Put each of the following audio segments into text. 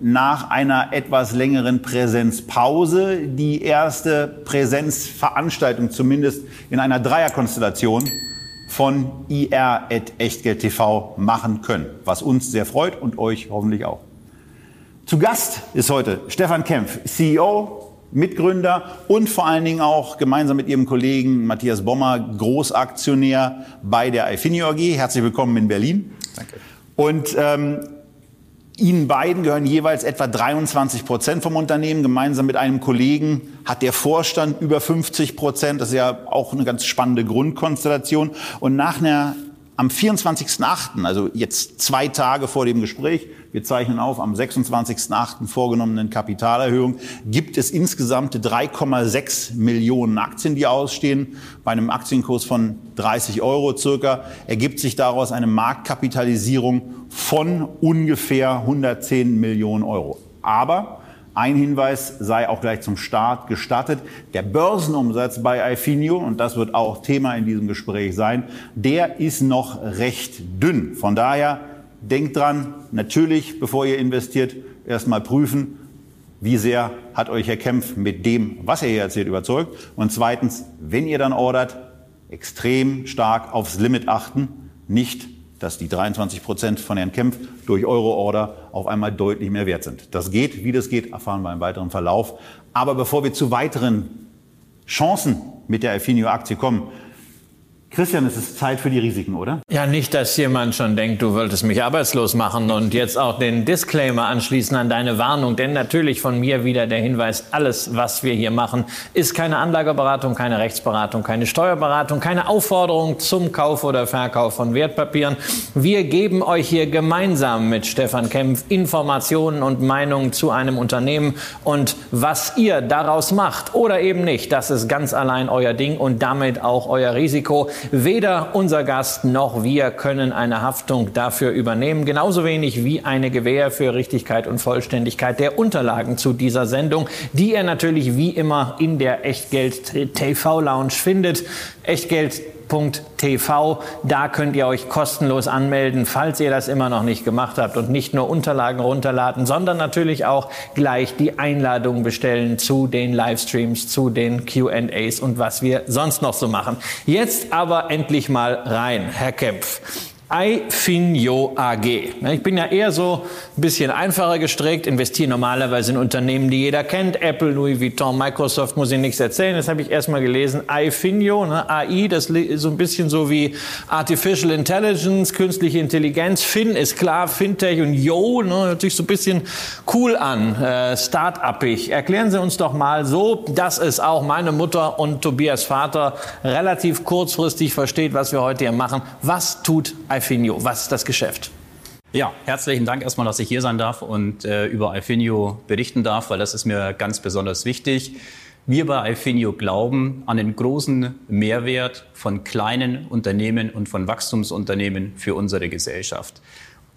nach einer etwas längeren Präsenzpause die erste Präsenzveranstaltung zumindest in einer Dreierkonstellation von IR at Echtgeld TV machen können, was uns sehr freut und euch hoffentlich auch. Zu Gast ist heute Stefan Kempf, CEO, Mitgründer und vor allen Dingen auch gemeinsam mit ihrem Kollegen Matthias Bommer Großaktionär bei der Ifinio AG. Herzlich willkommen in Berlin. Danke. Und ähm, Ihnen beiden gehören jeweils etwa 23 Prozent vom Unternehmen. Gemeinsam mit einem Kollegen hat der Vorstand über 50 Prozent. Das ist ja auch eine ganz spannende Grundkonstellation. Und nach einer am 24.8., also jetzt zwei Tage vor dem Gespräch, wir zeichnen auf, am 26.8. vorgenommenen Kapitalerhöhung, gibt es insgesamt 3,6 Millionen Aktien, die ausstehen. Bei einem Aktienkurs von 30 Euro circa ergibt sich daraus eine Marktkapitalisierung von ungefähr 110 Millionen Euro. Aber ein Hinweis sei auch gleich zum Start gestattet. Der Börsenumsatz bei Ifinio, und das wird auch Thema in diesem Gespräch sein, der ist noch recht dünn. Von daher denkt dran, natürlich, bevor ihr investiert, erstmal prüfen, wie sehr hat euch Herr Kempf mit dem, was er hier erzählt, überzeugt. Und zweitens, wenn ihr dann ordert, extrem stark aufs Limit achten, nicht dass die 23 Prozent von Herrn Kempf durch Euro-Order auf einmal deutlich mehr wert sind. Das geht, wie das geht, erfahren wir im weiteren Verlauf. Aber bevor wir zu weiteren Chancen mit der Affinio-Aktie kommen, Christian, es ist Zeit für die Risiken, oder? Ja, nicht, dass jemand schon denkt, du wolltest mich arbeitslos machen und jetzt auch den Disclaimer anschließen an deine Warnung. Denn natürlich von mir wieder der Hinweis, alles, was wir hier machen, ist keine Anlageberatung, keine Rechtsberatung, keine Steuerberatung, keine Aufforderung zum Kauf oder Verkauf von Wertpapieren. Wir geben euch hier gemeinsam mit Stefan Kempf Informationen und Meinungen zu einem Unternehmen und was ihr daraus macht oder eben nicht, das ist ganz allein euer Ding und damit auch euer Risiko. Weder unser Gast noch wir können eine Haftung dafür übernehmen, genauso wenig wie eine Gewähr für Richtigkeit und Vollständigkeit der Unterlagen zu dieser Sendung, die ihr natürlich wie immer in der Echtgeld TV Lounge findet. Echtgeld TV. Da könnt ihr euch kostenlos anmelden, falls ihr das immer noch nicht gemacht habt und nicht nur Unterlagen runterladen, sondern natürlich auch gleich die Einladung bestellen zu den Livestreams, zu den Q&As und was wir sonst noch so machen. Jetzt aber endlich mal rein, Herr Kempf. iFinio AG. Ich bin ja eher so ein bisschen einfacher gestrickt, investiere normalerweise in Unternehmen, die jeder kennt. Apple, Louis Vuitton, Microsoft, muss ich nichts erzählen. Das habe ich erstmal gelesen. iFinio, ne? AI, das ist so ein bisschen so wie Artificial Intelligence, künstliche Intelligenz. Fin ist klar, Fintech und Yo, ne? hört sich so ein bisschen cool an, äh, start-upig. Erklären Sie uns doch mal so, dass es auch meine Mutter und Tobias Vater relativ kurzfristig versteht, was wir heute hier machen. Was tut iFinio? Ifinio. Was ist das Geschäft? Ja, herzlichen Dank erstmal, dass ich hier sein darf und äh, über Ifinio berichten darf, weil das ist mir ganz besonders wichtig. Wir bei Ifinio glauben an den großen Mehrwert von kleinen Unternehmen und von Wachstumsunternehmen für unsere Gesellschaft.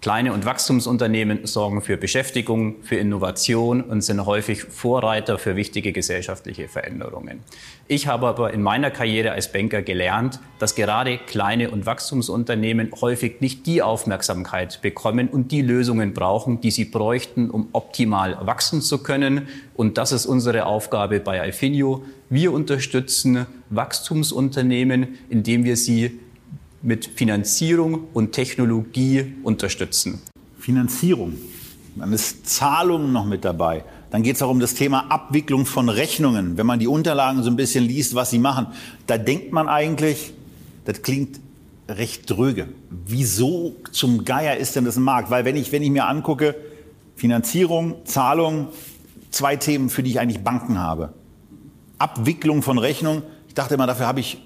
Kleine und Wachstumsunternehmen sorgen für Beschäftigung, für Innovation und sind häufig Vorreiter für wichtige gesellschaftliche Veränderungen. Ich habe aber in meiner Karriere als Banker gelernt, dass gerade kleine und Wachstumsunternehmen häufig nicht die Aufmerksamkeit bekommen und die Lösungen brauchen, die sie bräuchten, um optimal wachsen zu können. Und das ist unsere Aufgabe bei Alfinio. Wir unterstützen Wachstumsunternehmen, indem wir sie mit Finanzierung und Technologie unterstützen. Finanzierung, dann ist Zahlung noch mit dabei. Dann geht es auch um das Thema Abwicklung von Rechnungen. Wenn man die Unterlagen so ein bisschen liest, was sie machen, da denkt man eigentlich, das klingt recht dröge. Wieso zum Geier ist denn das ein Markt? Weil wenn ich, wenn ich mir angucke, Finanzierung, Zahlung, zwei Themen, für die ich eigentlich Banken habe. Abwicklung von Rechnungen. Ich dachte immer, dafür habe ich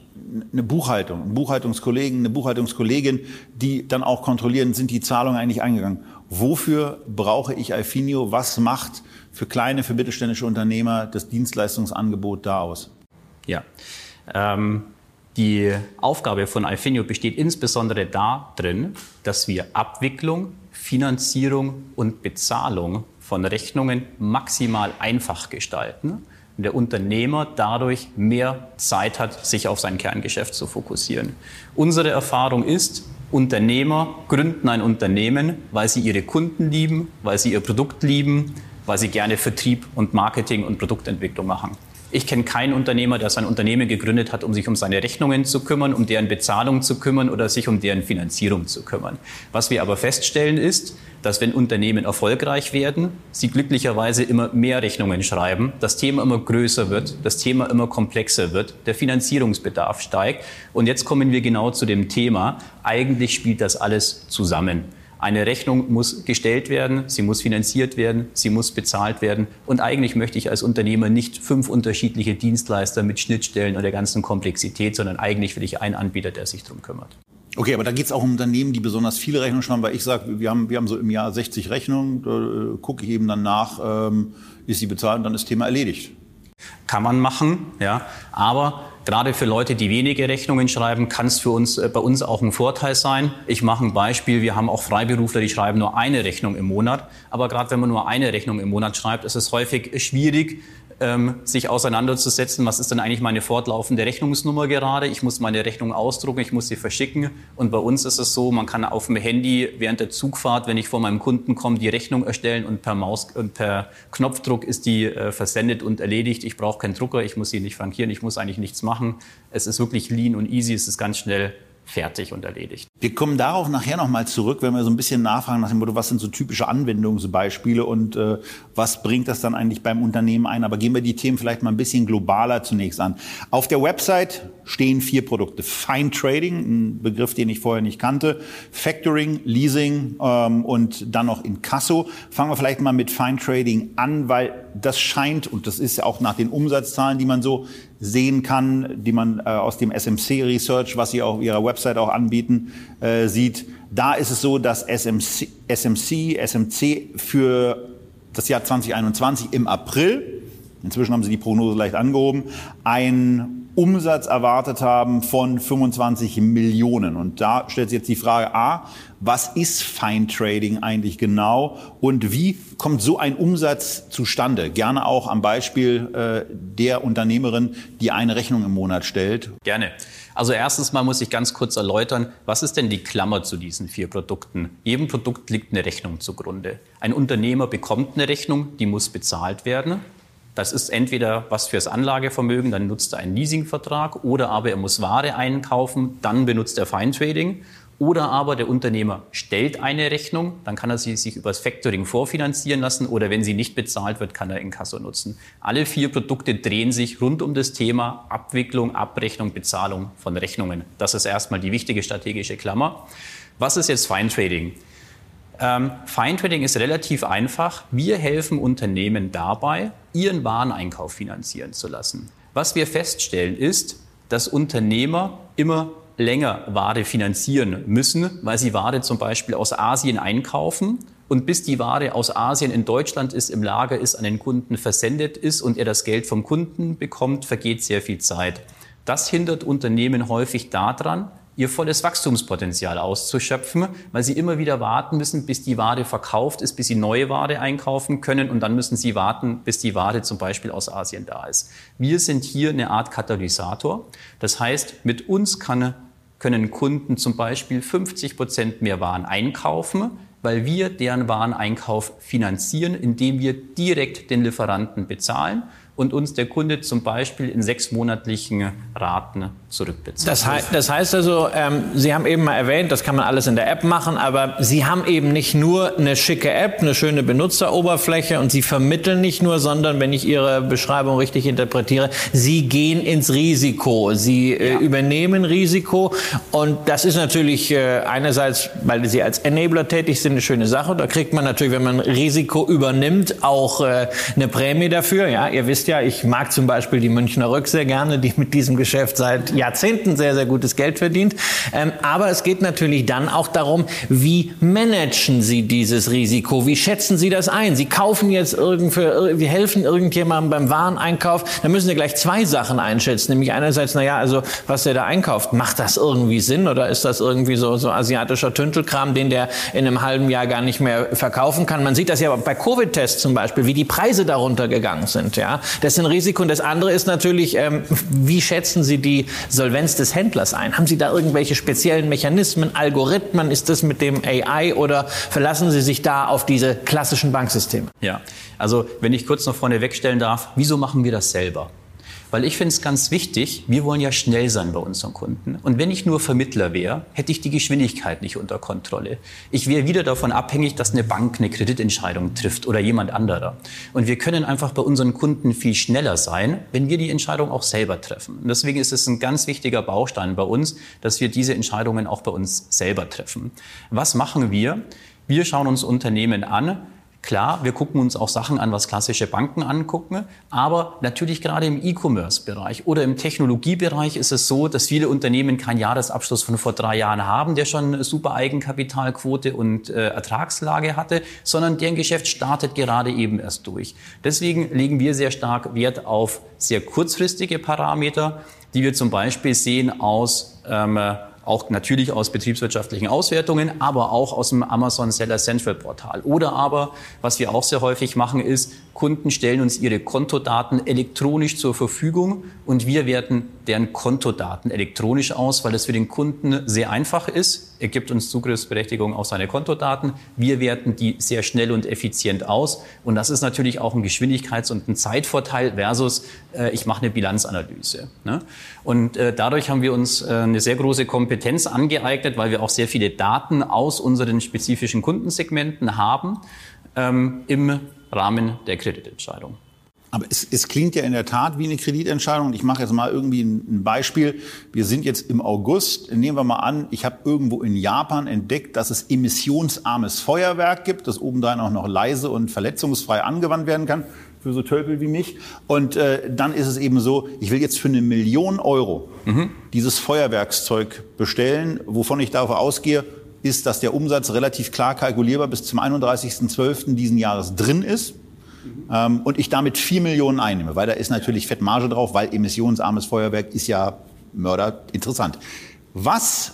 eine Buchhaltung, einen Buchhaltungskollegen, eine Buchhaltungskollegin, die dann auch kontrollieren, sind die Zahlungen eigentlich eingegangen. Wofür brauche ich Alfinio? Was macht für kleine, für mittelständische Unternehmer das Dienstleistungsangebot da aus? Ja, ähm, die Aufgabe von Alfinio besteht insbesondere darin, dass wir Abwicklung, Finanzierung und Bezahlung von Rechnungen maximal einfach gestalten der Unternehmer dadurch mehr Zeit hat, sich auf sein Kerngeschäft zu fokussieren. Unsere Erfahrung ist, Unternehmer gründen ein Unternehmen, weil sie ihre Kunden lieben, weil sie ihr Produkt lieben, weil sie gerne Vertrieb und Marketing und Produktentwicklung machen. Ich kenne keinen Unternehmer, der sein Unternehmen gegründet hat, um sich um seine Rechnungen zu kümmern, um deren Bezahlung zu kümmern oder sich um deren Finanzierung zu kümmern. Was wir aber feststellen ist, dass wenn Unternehmen erfolgreich werden, sie glücklicherweise immer mehr Rechnungen schreiben, das Thema immer größer wird, das Thema immer komplexer wird, der Finanzierungsbedarf steigt. Und jetzt kommen wir genau zu dem Thema, eigentlich spielt das alles zusammen. Eine Rechnung muss gestellt werden, sie muss finanziert werden, sie muss bezahlt werden. Und eigentlich möchte ich als Unternehmer nicht fünf unterschiedliche Dienstleister mit Schnittstellen und der ganzen Komplexität, sondern eigentlich will ich einen Anbieter, der sich darum kümmert. Okay, aber da geht es auch um Unternehmen, die besonders viele Rechnungen schreiben, weil ich sage, wir haben, wir haben so im Jahr 60 Rechnungen, da äh, gucke ich eben dann nach, ähm, ist sie bezahlt und dann ist Thema erledigt. Kann man machen, ja, aber Gerade für Leute, die wenige Rechnungen schreiben, kann es für uns äh, bei uns auch ein Vorteil sein. Ich mache ein Beispiel. Wir haben auch Freiberufler, die schreiben nur eine Rechnung im Monat. Aber gerade wenn man nur eine Rechnung im Monat schreibt, ist es häufig schwierig, ähm, sich auseinanderzusetzen, was ist denn eigentlich meine fortlaufende Rechnungsnummer gerade. Ich muss meine Rechnung ausdrucken, ich muss sie verschicken. Und bei uns ist es so, man kann auf dem Handy während der Zugfahrt, wenn ich vor meinem Kunden komme, die Rechnung erstellen und per Maus und per Knopfdruck ist die äh, versendet und erledigt. Ich brauche keinen Drucker, ich muss sie nicht frankieren, ich muss eigentlich nichts machen. Es ist wirklich lean und easy, es ist ganz schnell fertig und erledigt. Wir kommen darauf nachher nochmal zurück, wenn wir so ein bisschen nachfragen nach dem Motto, was sind so typische Anwendungsbeispiele und äh, was bringt das dann eigentlich beim Unternehmen ein. Aber gehen wir die Themen vielleicht mal ein bisschen globaler zunächst an. Auf der Website stehen vier Produkte. Fine Trading, ein Begriff, den ich vorher nicht kannte, Factoring, Leasing ähm, und dann noch Inkasso. Fangen wir vielleicht mal mit Fine Trading an, weil das scheint, und das ist ja auch nach den Umsatzzahlen, die man so sehen kann, die man äh, aus dem SMC Research, was Sie auf Ihrer Website auch anbieten, äh, sieht. Da ist es so, dass SMC, SMC, SMC für das Jahr 2021 im April, inzwischen haben Sie die Prognose leicht angehoben, einen Umsatz erwartet haben von 25 Millionen. Und da stellt sich jetzt die Frage, A, was ist Fine Trading eigentlich genau und wie kommt so ein Umsatz zustande? Gerne auch am Beispiel äh, der Unternehmerin, die eine Rechnung im Monat stellt. Gerne. Also erstens mal muss ich ganz kurz erläutern, was ist denn die Klammer zu diesen vier Produkten? Jedem Produkt liegt eine Rechnung zugrunde. Ein Unternehmer bekommt eine Rechnung, die muss bezahlt werden. Das ist entweder was fürs Anlagevermögen, dann nutzt er einen Leasingvertrag, oder aber er muss Ware einkaufen, dann benutzt er Fine Trading. Oder aber der Unternehmer stellt eine Rechnung, dann kann er sie sich übers Factoring vorfinanzieren lassen oder wenn sie nicht bezahlt wird, kann er Inkasso nutzen. Alle vier Produkte drehen sich rund um das Thema Abwicklung, Abrechnung, Bezahlung von Rechnungen. Das ist erstmal die wichtige strategische Klammer. Was ist jetzt Fine Trading? Ähm, Fine Trading ist relativ einfach. Wir helfen Unternehmen dabei, ihren Wareneinkauf finanzieren zu lassen. Was wir feststellen ist, dass Unternehmer immer länger Ware finanzieren müssen, weil sie Ware zum Beispiel aus Asien einkaufen und bis die Ware aus Asien in Deutschland ist, im Lager ist, an den Kunden versendet ist und er das Geld vom Kunden bekommt, vergeht sehr viel Zeit. Das hindert Unternehmen häufig daran, ihr volles Wachstumspotenzial auszuschöpfen, weil sie immer wieder warten müssen, bis die Ware verkauft ist, bis sie neue Ware einkaufen können und dann müssen sie warten, bis die Ware zum Beispiel aus Asien da ist. Wir sind hier eine Art Katalysator. Das heißt, mit uns kann, können Kunden zum Beispiel 50 Prozent mehr Waren einkaufen, weil wir deren Wareneinkauf finanzieren, indem wir direkt den Lieferanten bezahlen und uns der Kunde zum Beispiel in sechsmonatlichen Raten zurückbezahlt. Das, he das heißt also, ähm, Sie haben eben mal erwähnt, das kann man alles in der App machen, aber Sie haben eben nicht nur eine schicke App, eine schöne Benutzeroberfläche und Sie vermitteln nicht nur, sondern wenn ich Ihre Beschreibung richtig interpretiere, Sie gehen ins Risiko, Sie äh, ja. übernehmen Risiko und das ist natürlich äh, einerseits, weil Sie als Enabler tätig sind, eine schöne Sache. Da kriegt man natürlich, wenn man Risiko übernimmt, auch äh, eine Prämie dafür. Ja, ihr wisst weißt ja, ich mag zum Beispiel die Münchner Rück sehr gerne, die mit diesem Geschäft seit Jahrzehnten sehr, sehr gutes Geld verdient. Ähm, aber es geht natürlich dann auch darum, wie managen Sie dieses Risiko? Wie schätzen Sie das ein? Sie kaufen jetzt irgend für, wir helfen irgendjemandem beim Wareneinkauf. Da müssen Sie gleich zwei Sachen einschätzen. Nämlich einerseits, naja, also was der da einkauft, macht das irgendwie Sinn oder ist das irgendwie so, so asiatischer Tüntelkram, den der in einem halben Jahr gar nicht mehr verkaufen kann? Man sieht das ja bei Covid-Tests zum Beispiel, wie die Preise darunter gegangen sind. Ja, das ist ein Risiko. Und das andere ist natürlich, ähm, wie schätzen Sie die Solvenz des Händlers ein? Haben Sie da irgendwelche speziellen Mechanismen, Algorithmen? Ist das mit dem AI oder verlassen Sie sich da auf diese klassischen Banksysteme? Ja, also wenn ich kurz noch vorne wegstellen darf, wieso machen wir das selber? Weil ich finde es ganz wichtig, wir wollen ja schnell sein bei unseren Kunden. Und wenn ich nur Vermittler wäre, hätte ich die Geschwindigkeit nicht unter Kontrolle. Ich wäre wieder davon abhängig, dass eine Bank eine Kreditentscheidung trifft oder jemand anderer. Und wir können einfach bei unseren Kunden viel schneller sein, wenn wir die Entscheidung auch selber treffen. Und deswegen ist es ein ganz wichtiger Baustein bei uns, dass wir diese Entscheidungen auch bei uns selber treffen. Was machen wir? Wir schauen uns Unternehmen an, Klar, wir gucken uns auch Sachen an, was klassische Banken angucken, aber natürlich gerade im E-Commerce-Bereich oder im Technologiebereich ist es so, dass viele Unternehmen keinen Jahresabschluss von vor drei Jahren haben, der schon super Eigenkapitalquote und äh, Ertragslage hatte, sondern deren Geschäft startet gerade eben erst durch. Deswegen legen wir sehr stark Wert auf sehr kurzfristige Parameter, die wir zum Beispiel sehen aus ähm, auch natürlich aus betriebswirtschaftlichen Auswertungen, aber auch aus dem Amazon Seller Central Portal. Oder aber, was wir auch sehr häufig machen, ist, Kunden stellen uns ihre Kontodaten elektronisch zur Verfügung und wir werten deren Kontodaten elektronisch aus, weil es für den Kunden sehr einfach ist. Er gibt uns Zugriffsberechtigung auf seine Kontodaten. Wir werten die sehr schnell und effizient aus. Und das ist natürlich auch ein Geschwindigkeits- und ein Zeitvorteil versus äh, ich mache eine Bilanzanalyse. Ne? Und äh, dadurch haben wir uns äh, eine sehr große Kompetenz angeeignet, weil wir auch sehr viele Daten aus unseren spezifischen Kundensegmenten haben ähm, im Rahmen der Kreditentscheidung. Aber es, es, klingt ja in der Tat wie eine Kreditentscheidung. Ich mache jetzt mal irgendwie ein, Beispiel. Wir sind jetzt im August. Nehmen wir mal an, ich habe irgendwo in Japan entdeckt, dass es emissionsarmes Feuerwerk gibt, das obendrein auch noch leise und verletzungsfrei angewandt werden kann für so Tölpel wie mich. Und äh, dann ist es eben so, ich will jetzt für eine Million Euro mhm. dieses Feuerwerkszeug bestellen, wovon ich davon ausgehe, ist, dass der Umsatz relativ klar kalkulierbar bis zum 31.12. diesen Jahres drin ist. Ähm, und ich damit vier Millionen einnehme, weil da ist natürlich Fettmarge drauf, weil emissionsarmes Feuerwerk ist ja Mörder interessant. Was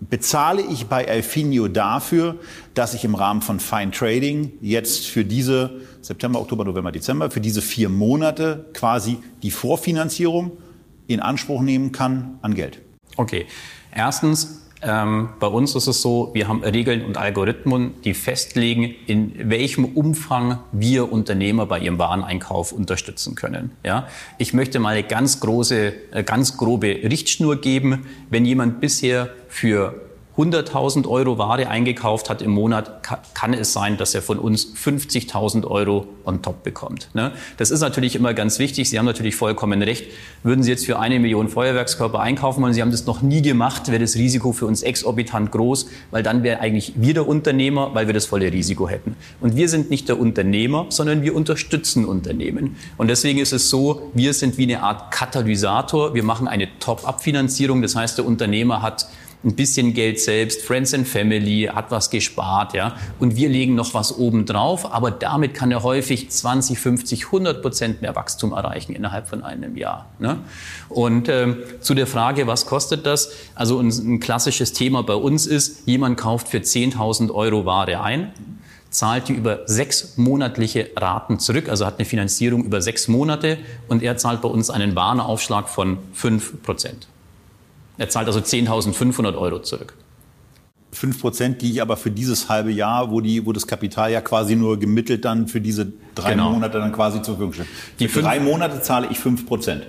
bezahle ich bei Alfinio dafür, dass ich im Rahmen von Fine Trading jetzt für diese September, Oktober, November, Dezember, für diese vier Monate quasi die Vorfinanzierung in Anspruch nehmen kann an Geld? Okay. Erstens, ähm, bei uns ist es so, wir haben Regeln und Algorithmen, die festlegen, in welchem Umfang wir Unternehmer bei ihrem Wareneinkauf unterstützen können. Ja? Ich möchte mal eine ganz große, äh, ganz grobe Richtschnur geben. Wenn jemand bisher für 100.000 Euro Ware eingekauft hat im Monat, kann es sein, dass er von uns 50.000 Euro on top bekommt. Ne? Das ist natürlich immer ganz wichtig. Sie haben natürlich vollkommen recht. Würden Sie jetzt für eine Million Feuerwerkskörper einkaufen wollen, Sie haben das noch nie gemacht, wäre das Risiko für uns exorbitant groß, weil dann wäre eigentlich wir der Unternehmer, weil wir das volle Risiko hätten. Und wir sind nicht der Unternehmer, sondern wir unterstützen Unternehmen. Und deswegen ist es so, wir sind wie eine Art Katalysator. Wir machen eine Top-up-Finanzierung. Das heißt, der Unternehmer hat ein bisschen Geld selbst, Friends and Family, hat was gespart, ja. Und wir legen noch was oben drauf, aber damit kann er häufig 20, 50, 100 Prozent mehr Wachstum erreichen innerhalb von einem Jahr. Ne? Und ähm, zu der Frage, was kostet das? Also ein, ein klassisches Thema bei uns ist, jemand kauft für 10.000 Euro Ware ein, zahlt die über sechs monatliche Raten zurück, also hat eine Finanzierung über sechs Monate und er zahlt bei uns einen Warenaufschlag von fünf Prozent. Er zahlt also 10.500 Euro zurück. 5 Prozent, die ich aber für dieses halbe Jahr, wo, die, wo das Kapital ja quasi nur gemittelt dann für diese drei genau. Monate dann quasi zur Verfügung steht. Die für drei Monate zahle ich 5 Prozent.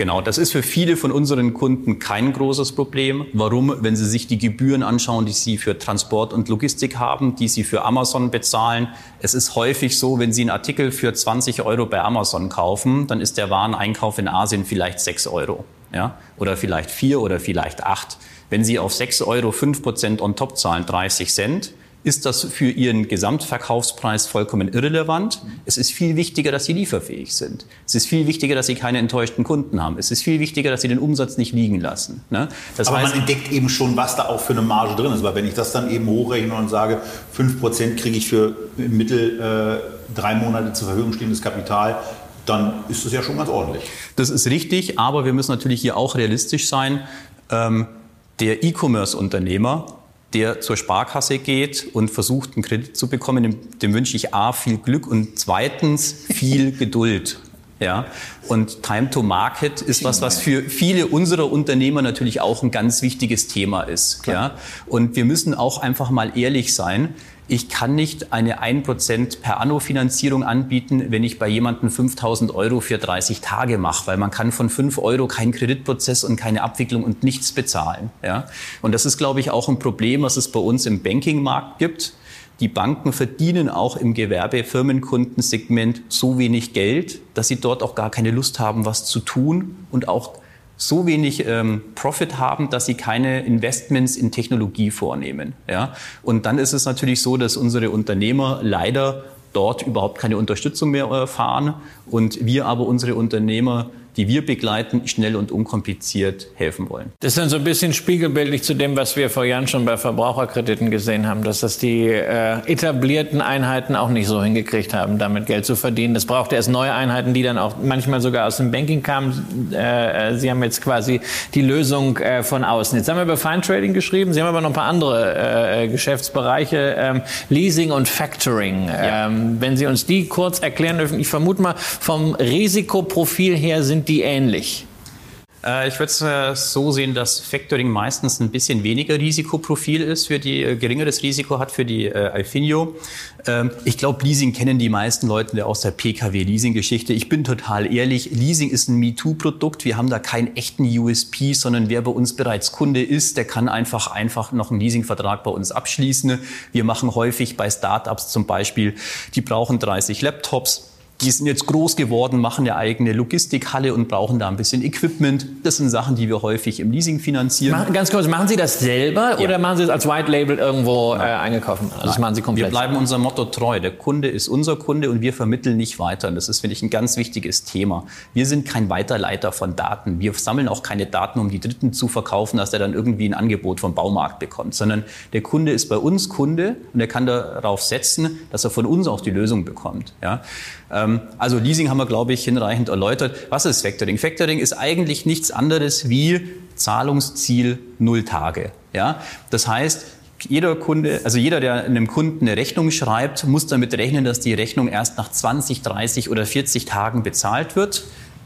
Genau, das ist für viele von unseren Kunden kein großes Problem. Warum? Wenn Sie sich die Gebühren anschauen, die Sie für Transport und Logistik haben, die Sie für Amazon bezahlen. Es ist häufig so, wenn Sie einen Artikel für 20 Euro bei Amazon kaufen, dann ist der Wareneinkauf in Asien vielleicht 6 Euro ja, oder vielleicht vier oder vielleicht acht. Wenn Sie auf sechs Euro fünf Prozent on top zahlen, 30 Cent, ist das für ihren Gesamtverkaufspreis vollkommen irrelevant. Es ist viel wichtiger, dass sie lieferfähig sind. Es ist viel wichtiger, dass sie keine enttäuschten Kunden haben. Es ist viel wichtiger, dass sie den Umsatz nicht liegen lassen. Ne? Das Aber heißt, man entdeckt eben schon, was da auch für eine Marge drin ist. Weil wenn ich das dann eben hochrechne und sage, 5% kriege ich für im Mittel äh, drei Monate zur Verfügung stehendes Kapital, dann ist das ja schon ganz ordentlich. Das ist richtig, aber wir müssen natürlich hier auch realistisch sein. Ähm, der E-Commerce-Unternehmer der zur Sparkasse geht und versucht, einen Kredit zu bekommen, dem, dem wünsche ich A, viel Glück und zweitens viel Geduld. Ja, und Time to Market ist was, was für viele unserer Unternehmer natürlich auch ein ganz wichtiges Thema ist. Ja, und wir müssen auch einfach mal ehrlich sein ich kann nicht eine 1% per Anno-Finanzierung anbieten, wenn ich bei jemandem 5000 Euro für 30 Tage mache, weil man kann von 5 Euro keinen Kreditprozess und keine Abwicklung und nichts bezahlen. Ja? Und das ist, glaube ich, auch ein Problem, was es bei uns im Bankingmarkt gibt. Die Banken verdienen auch im Gewerbefirmenkundensegment so wenig Geld, dass sie dort auch gar keine Lust haben, was zu tun und auch so wenig ähm, Profit haben, dass sie keine Investments in Technologie vornehmen. Ja? Und dann ist es natürlich so, dass unsere Unternehmer leider dort überhaupt keine Unterstützung mehr erfahren und wir aber unsere Unternehmer die wir begleiten, schnell und unkompliziert helfen wollen. Das ist dann so ein bisschen spiegelbildlich zu dem, was wir vor Jahren schon bei Verbraucherkrediten gesehen haben, dass das die äh, etablierten Einheiten auch nicht so hingekriegt haben, damit Geld zu verdienen. Es brauchte erst neue Einheiten, die dann auch manchmal sogar aus dem Banking kamen. Äh, Sie haben jetzt quasi die Lösung äh, von außen. Jetzt haben wir über Fine Trading geschrieben. Sie haben aber noch ein paar andere äh, Geschäftsbereiche, ähm, Leasing und Factoring. Ja. Ähm, wenn Sie uns die kurz erklären dürfen, ich vermute mal, vom Risikoprofil her sind die ähnlich? Äh, ich würde es äh, so sehen, dass Factoring meistens ein bisschen weniger Risikoprofil ist, für die äh, geringeres Risiko hat für die äh, Alfinio. Ähm, ich glaube, Leasing kennen die meisten Leute aus der PKW-Leasing-Geschichte. Ich bin total ehrlich, Leasing ist ein MeToo-Produkt. Wir haben da keinen echten USP, sondern wer bei uns bereits Kunde ist, der kann einfach einfach noch einen Leasingvertrag bei uns abschließen. Wir machen häufig bei Startups zum Beispiel, die brauchen 30 Laptops die sind jetzt groß geworden, machen eine eigene Logistikhalle und brauchen da ein bisschen Equipment. Das sind Sachen, die wir häufig im Leasing finanzieren. Machen, ganz kurz, machen Sie das selber ja. oder machen Sie es als White Label irgendwo äh, eingekauft? Also das machen Sie komplett. Wir bleiben unserem Motto treu. Der Kunde ist unser Kunde und wir vermitteln nicht weiter. Und das ist, finde ich, ein ganz wichtiges Thema. Wir sind kein Weiterleiter von Daten. Wir sammeln auch keine Daten, um die Dritten zu verkaufen, dass er dann irgendwie ein Angebot vom Baumarkt bekommt, sondern der Kunde ist bei uns Kunde und er kann darauf setzen, dass er von uns auch die Lösung bekommt. Ja? Ähm, also Leasing haben wir, glaube ich, hinreichend erläutert. Was ist Factoring? Factoring ist eigentlich nichts anderes wie Zahlungsziel null Tage. Ja? Das heißt, jeder Kunde, also jeder, der einem Kunden eine Rechnung schreibt, muss damit rechnen, dass die Rechnung erst nach 20, 30 oder 40 Tagen bezahlt wird.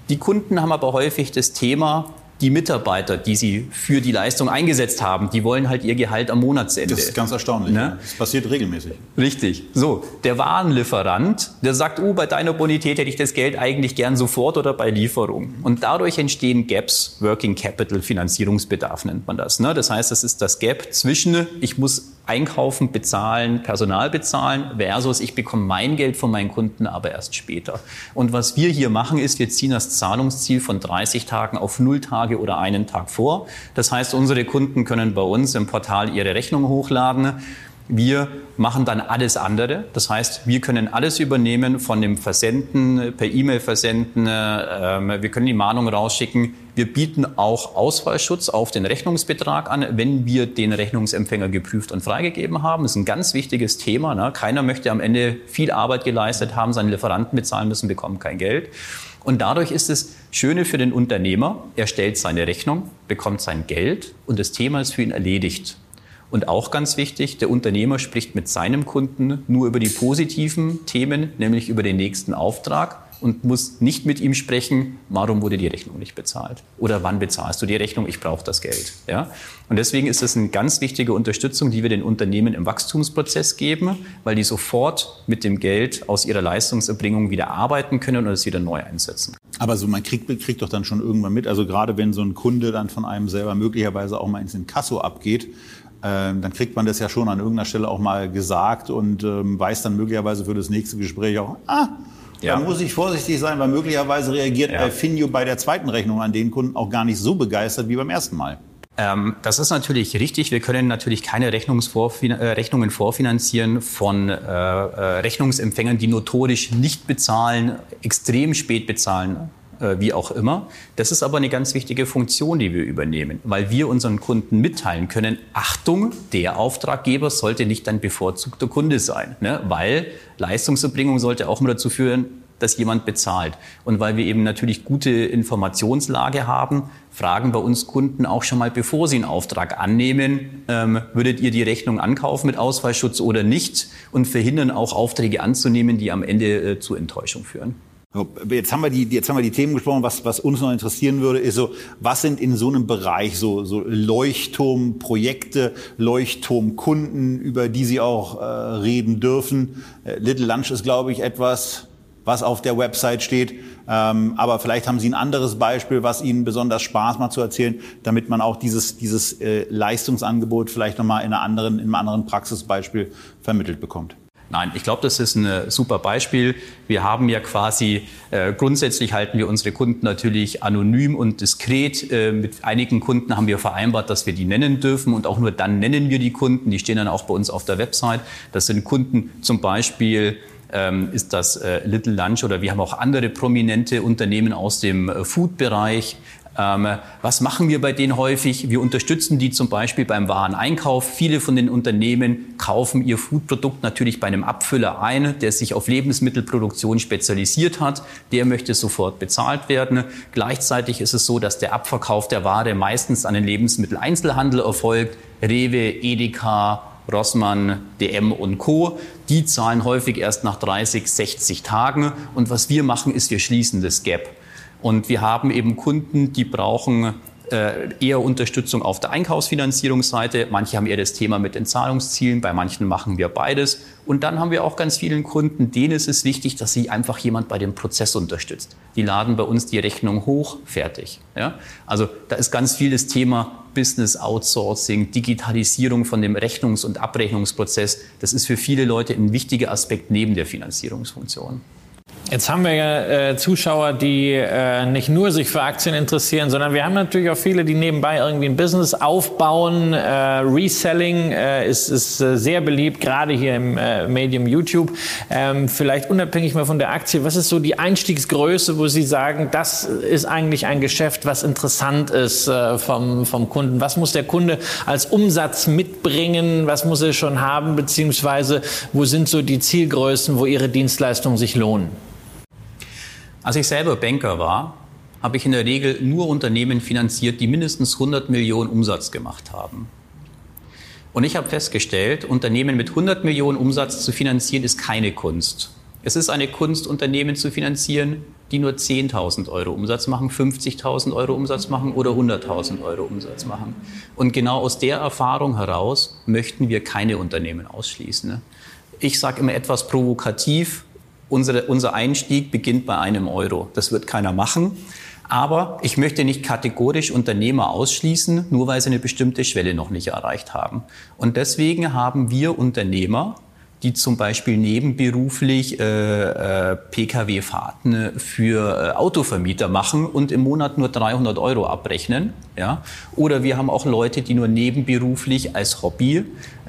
Die Kunden haben aber häufig das Thema, die Mitarbeiter, die sie für die Leistung eingesetzt haben, die wollen halt ihr Gehalt am Monatsende. Das ist ganz erstaunlich. Ne? Das passiert regelmäßig. Richtig. So, der Warenlieferant, der sagt, oh, bei deiner Bonität hätte ich das Geld eigentlich gern sofort oder bei Lieferung. Und dadurch entstehen Gaps, Working Capital Finanzierungsbedarf nennt man das. Ne? Das heißt, das ist das Gap zwischen, ich muss einkaufen, bezahlen, Personal bezahlen, versus ich bekomme mein Geld von meinen Kunden aber erst später. Und was wir hier machen, ist, wir ziehen das Zahlungsziel von 30 Tagen auf 0 Tage oder einen Tag vor. Das heißt, unsere Kunden können bei uns im Portal ihre Rechnung hochladen. Wir machen dann alles andere. Das heißt, wir können alles übernehmen von dem Versenden, per E-Mail versenden. Äh, wir können die Mahnung rausschicken. Wir bieten auch Ausfallschutz auf den Rechnungsbetrag an, wenn wir den Rechnungsempfänger geprüft und freigegeben haben. Das ist ein ganz wichtiges Thema. Ne? Keiner möchte am Ende viel Arbeit geleistet haben, seinen Lieferanten bezahlen müssen, bekommt kein Geld. Und dadurch ist es Schöne für den Unternehmer, er stellt seine Rechnung, bekommt sein Geld und das Thema ist für ihn erledigt. Und auch ganz wichtig, der Unternehmer spricht mit seinem Kunden nur über die positiven Themen, nämlich über den nächsten Auftrag und muss nicht mit ihm sprechen, warum wurde die Rechnung nicht bezahlt? Oder wann bezahlst du die Rechnung? Ich brauche das Geld. Ja? Und deswegen ist das eine ganz wichtige Unterstützung, die wir den Unternehmen im Wachstumsprozess geben, weil die sofort mit dem Geld aus ihrer Leistungserbringung wieder arbeiten können und es wieder neu einsetzen. Aber so man kriegt, kriegt doch dann schon irgendwann mit, also gerade wenn so ein Kunde dann von einem selber möglicherweise auch mal ins Inkasso abgeht, ähm, dann kriegt man das ja schon an irgendeiner Stelle auch mal gesagt und ähm, weiß dann möglicherweise für das nächste Gespräch auch, ah, ja. da muss ich vorsichtig sein, weil möglicherweise reagiert ja. Finio bei der zweiten Rechnung an den Kunden auch gar nicht so begeistert wie beim ersten Mal. Ähm, das ist natürlich richtig. Wir können natürlich keine Rechnungsvorfin äh, Rechnungen vorfinanzieren von äh, äh, Rechnungsempfängern, die notorisch nicht bezahlen, extrem spät bezahlen, äh, wie auch immer. Das ist aber eine ganz wichtige Funktion, die wir übernehmen, weil wir unseren Kunden mitteilen können, Achtung, der Auftraggeber sollte nicht ein bevorzugter Kunde sein, ne? weil Leistungserbringung sollte auch mal dazu führen, dass jemand bezahlt. Und weil wir eben natürlich gute Informationslage haben, fragen bei uns Kunden auch schon mal, bevor sie einen Auftrag annehmen, ähm, würdet ihr die Rechnung ankaufen mit Ausfallschutz oder nicht und verhindern auch Aufträge anzunehmen, die am Ende äh, zu Enttäuschung führen. Jetzt haben wir die, jetzt haben wir die Themen gesprochen. Was, was uns noch interessieren würde, ist so, was sind in so einem Bereich so, so Leuchtturmprojekte, Leuchtturmkunden, über die Sie auch äh, reden dürfen? Äh, Little Lunch ist, glaube ich, etwas, was auf der Website steht. Ähm, aber vielleicht haben Sie ein anderes Beispiel, was Ihnen besonders Spaß macht zu erzählen, damit man auch dieses, dieses äh, Leistungsangebot vielleicht nochmal in, einer anderen, in einem anderen Praxisbeispiel vermittelt bekommt. Nein, ich glaube, das ist ein äh, super Beispiel. Wir haben ja quasi, äh, grundsätzlich halten wir unsere Kunden natürlich anonym und diskret. Äh, mit einigen Kunden haben wir vereinbart, dass wir die nennen dürfen und auch nur dann nennen wir die Kunden. Die stehen dann auch bei uns auf der Website. Das sind Kunden zum Beispiel ähm, ist das äh, Little Lunch oder wir haben auch andere prominente Unternehmen aus dem äh, Food-Bereich. Ähm, was machen wir bei denen häufig? Wir unterstützen die zum Beispiel beim Wareneinkauf. Viele von den Unternehmen kaufen ihr Foodprodukt natürlich bei einem Abfüller ein, der sich auf Lebensmittelproduktion spezialisiert hat. Der möchte sofort bezahlt werden. Gleichzeitig ist es so, dass der Abverkauf der Ware meistens an den Lebensmitteleinzelhandel erfolgt. Rewe, Edeka, Rossmann, DM und Co. Die zahlen häufig erst nach 30, 60 Tagen. Und was wir machen, ist, wir schließen das Gap. Und wir haben eben Kunden, die brauchen äh, eher Unterstützung auf der Einkaufsfinanzierungsseite. Manche haben eher das Thema mit den Zahlungszielen, bei manchen machen wir beides. Und dann haben wir auch ganz vielen Kunden, denen ist es wichtig, dass sie einfach jemand bei dem Prozess unterstützt. Die laden bei uns die Rechnung hoch, fertig. Ja? Also da ist ganz viel das Thema Business Outsourcing, Digitalisierung von dem Rechnungs- und Abrechnungsprozess. Das ist für viele Leute ein wichtiger Aspekt neben der Finanzierungsfunktion. Jetzt haben wir ja äh, Zuschauer, die äh, nicht nur sich für Aktien interessieren, sondern wir haben natürlich auch viele, die nebenbei irgendwie ein Business aufbauen. Äh, Reselling äh, ist, ist äh, sehr beliebt, gerade hier im äh, Medium YouTube. Ähm, vielleicht unabhängig mal von der Aktie, was ist so die Einstiegsgröße, wo Sie sagen, das ist eigentlich ein Geschäft, was interessant ist äh, vom, vom Kunden? Was muss der Kunde als Umsatz mitbringen? Was muss er schon haben? Beziehungsweise wo sind so die Zielgrößen, wo Ihre Dienstleistungen sich lohnen? Als ich selber Banker war, habe ich in der Regel nur Unternehmen finanziert, die mindestens 100 Millionen Umsatz gemacht haben. Und ich habe festgestellt, Unternehmen mit 100 Millionen Umsatz zu finanzieren, ist keine Kunst. Es ist eine Kunst, Unternehmen zu finanzieren, die nur 10.000 Euro Umsatz machen, 50.000 Euro Umsatz machen oder 100.000 Euro Umsatz machen. Und genau aus der Erfahrung heraus möchten wir keine Unternehmen ausschließen. Ich sage immer etwas provokativ, Unsere, unser Einstieg beginnt bei einem Euro. Das wird keiner machen. Aber ich möchte nicht kategorisch Unternehmer ausschließen, nur weil sie eine bestimmte Schwelle noch nicht erreicht haben. Und deswegen haben wir Unternehmer, die zum Beispiel nebenberuflich äh, äh, Pkw-Fahrten für äh, Autovermieter machen und im Monat nur 300 Euro abrechnen. Ja? Oder wir haben auch Leute, die nur nebenberuflich als Hobby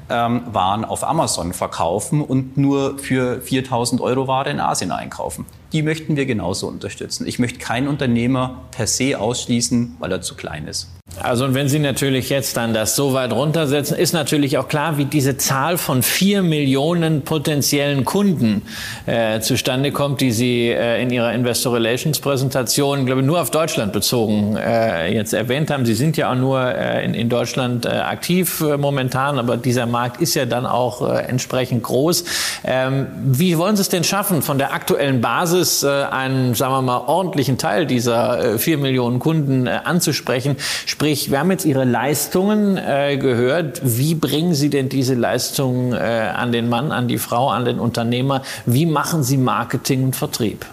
ähm, Waren auf Amazon verkaufen und nur für 4000 Euro Ware in Asien einkaufen. Die möchten wir genauso unterstützen. Ich möchte keinen Unternehmer per se ausschließen, weil er zu klein ist. Also und wenn Sie natürlich jetzt dann das so weit runtersetzen, ist natürlich auch klar, wie diese Zahl von vier Millionen potenziellen Kunden äh, zustande kommt, die Sie äh, in Ihrer Investor Relations Präsentation, glaube ich, nur auf Deutschland bezogen äh, jetzt erwähnt haben. Sie sind ja auch nur äh, in, in Deutschland äh, aktiv äh, momentan, aber dieser Markt ist ja dann auch entsprechend groß. Ähm, wie wollen Sie es denn schaffen, von der aktuellen Basis äh, einen, sagen wir mal, ordentlichen Teil dieser äh, vier Millionen Kunden äh, anzusprechen? Sprich, wir haben jetzt Ihre Leistungen gehört. Wie bringen Sie denn diese Leistungen an den Mann, an die Frau, an den Unternehmer? Wie machen Sie Marketing und Vertrieb?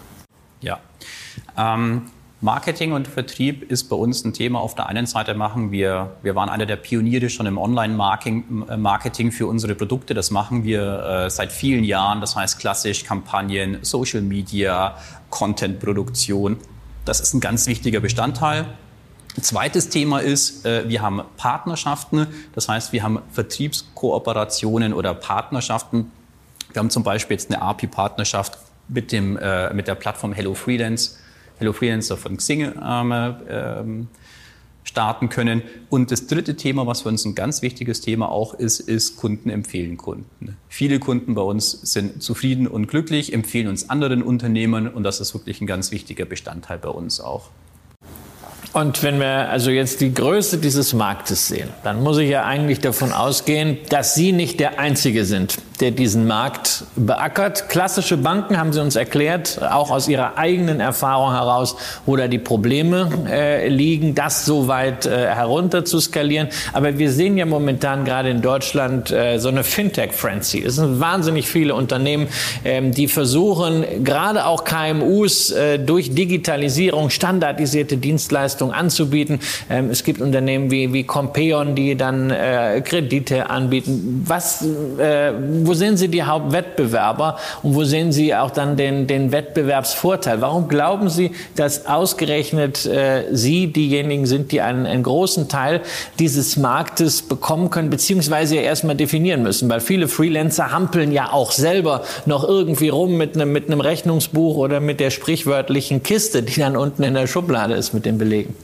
Ja. Ähm Marketing und Vertrieb ist bei uns ein Thema. Auf der einen Seite machen wir, wir waren einer der Pioniere schon im Online-Marketing für unsere Produkte. Das machen wir äh, seit vielen Jahren. Das heißt klassisch Kampagnen, Social Media, Content-Produktion. Das ist ein ganz wichtiger Bestandteil. Zweites Thema ist, äh, wir haben Partnerschaften, das heißt, wir haben Vertriebskooperationen oder Partnerschaften. Wir haben zum Beispiel jetzt eine API-Partnerschaft mit, äh, mit der Plattform Hello Freelance, Hello Freelancer von Xing ähm, starten können. Und das dritte Thema, was für uns ein ganz wichtiges Thema auch ist, ist Kunden empfehlen Kunden. Viele Kunden bei uns sind zufrieden und glücklich, empfehlen uns anderen Unternehmen und das ist wirklich ein ganz wichtiger Bestandteil bei uns auch. Und wenn wir also jetzt die Größe dieses Marktes sehen, dann muss ich ja eigentlich davon ausgehen, dass Sie nicht der Einzige sind, der diesen Markt beackert. Klassische Banken haben Sie uns erklärt, auch aus Ihrer eigenen Erfahrung heraus, wo da die Probleme äh, liegen, das so weit äh, herunter zu skalieren. Aber wir sehen ja momentan gerade in Deutschland äh, so eine Fintech-Frenzy. Es sind wahnsinnig viele Unternehmen, ähm, die versuchen, gerade auch KMUs äh, durch Digitalisierung standardisierte Dienstleistungen anzubieten. Ähm, es gibt Unternehmen wie, wie Compeon, die dann äh, Kredite anbieten. Was, äh, wo sehen Sie die Hauptwettbewerber und wo sehen Sie auch dann den, den Wettbewerbsvorteil? Warum glauben Sie, dass ausgerechnet äh, Sie diejenigen sind, die einen, einen großen Teil dieses Marktes bekommen können, beziehungsweise ja erstmal definieren müssen? Weil viele Freelancer hampeln ja auch selber noch irgendwie rum mit einem, mit einem Rechnungsbuch oder mit der sprichwörtlichen Kiste, die dann unten in der Schublade ist mit den Belegen.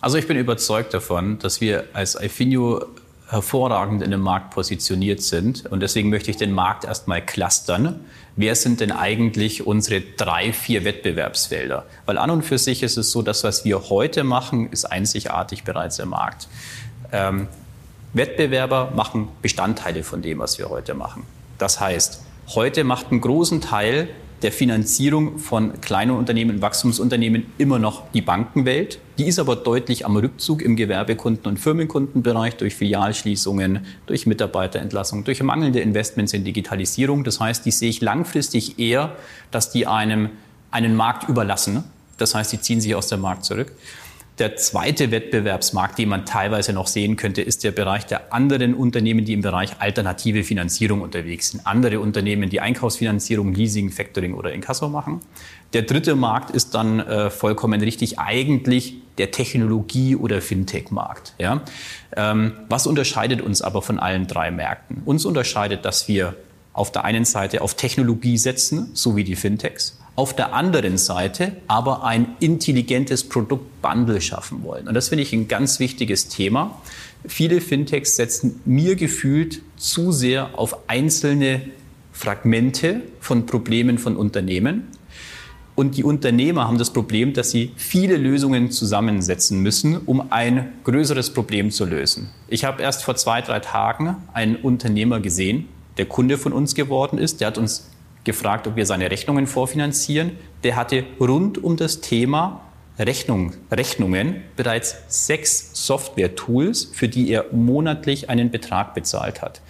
Also ich bin überzeugt davon, dass wir als Ifinio hervorragend in dem Markt positioniert sind. Und deswegen möchte ich den Markt erstmal clustern. Wer sind denn eigentlich unsere drei, vier Wettbewerbsfelder? Weil an und für sich ist es so, dass was wir heute machen, ist einzigartig bereits im Markt. Ähm, Wettbewerber machen Bestandteile von dem, was wir heute machen. Das heißt, heute macht einen großen Teil der Finanzierung von kleinen Unternehmen, Wachstumsunternehmen immer noch die Bankenwelt. Die ist aber deutlich am Rückzug im Gewerbekunden- und Firmenkundenbereich durch Filialschließungen, durch Mitarbeiterentlassungen, durch mangelnde Investments in Digitalisierung. Das heißt, die sehe ich langfristig eher, dass die einem einen Markt überlassen. Das heißt, die ziehen sich aus dem Markt zurück. Der zweite Wettbewerbsmarkt, den man teilweise noch sehen könnte, ist der Bereich der anderen Unternehmen, die im Bereich alternative Finanzierung unterwegs sind. Andere Unternehmen, die Einkaufsfinanzierung, Leasing, Factoring oder Inkasso machen. Der dritte Markt ist dann äh, vollkommen richtig eigentlich der Technologie- oder Fintech-Markt. Ja? Ähm, was unterscheidet uns aber von allen drei Märkten? Uns unterscheidet, dass wir auf der einen Seite auf Technologie setzen, so wie die Fintechs, auf der anderen Seite aber ein intelligentes Produktbundle schaffen wollen. Und das finde ich ein ganz wichtiges Thema. Viele Fintechs setzen mir gefühlt zu sehr auf einzelne Fragmente von Problemen von Unternehmen. Und die Unternehmer haben das Problem, dass sie viele Lösungen zusammensetzen müssen, um ein größeres Problem zu lösen. Ich habe erst vor zwei, drei Tagen einen Unternehmer gesehen, der Kunde von uns geworden ist. Der hat uns gefragt, ob wir seine Rechnungen vorfinanzieren. Der hatte rund um das Thema Rechnung, Rechnungen bereits sechs Software-Tools, für die er monatlich einen Betrag bezahlt hat.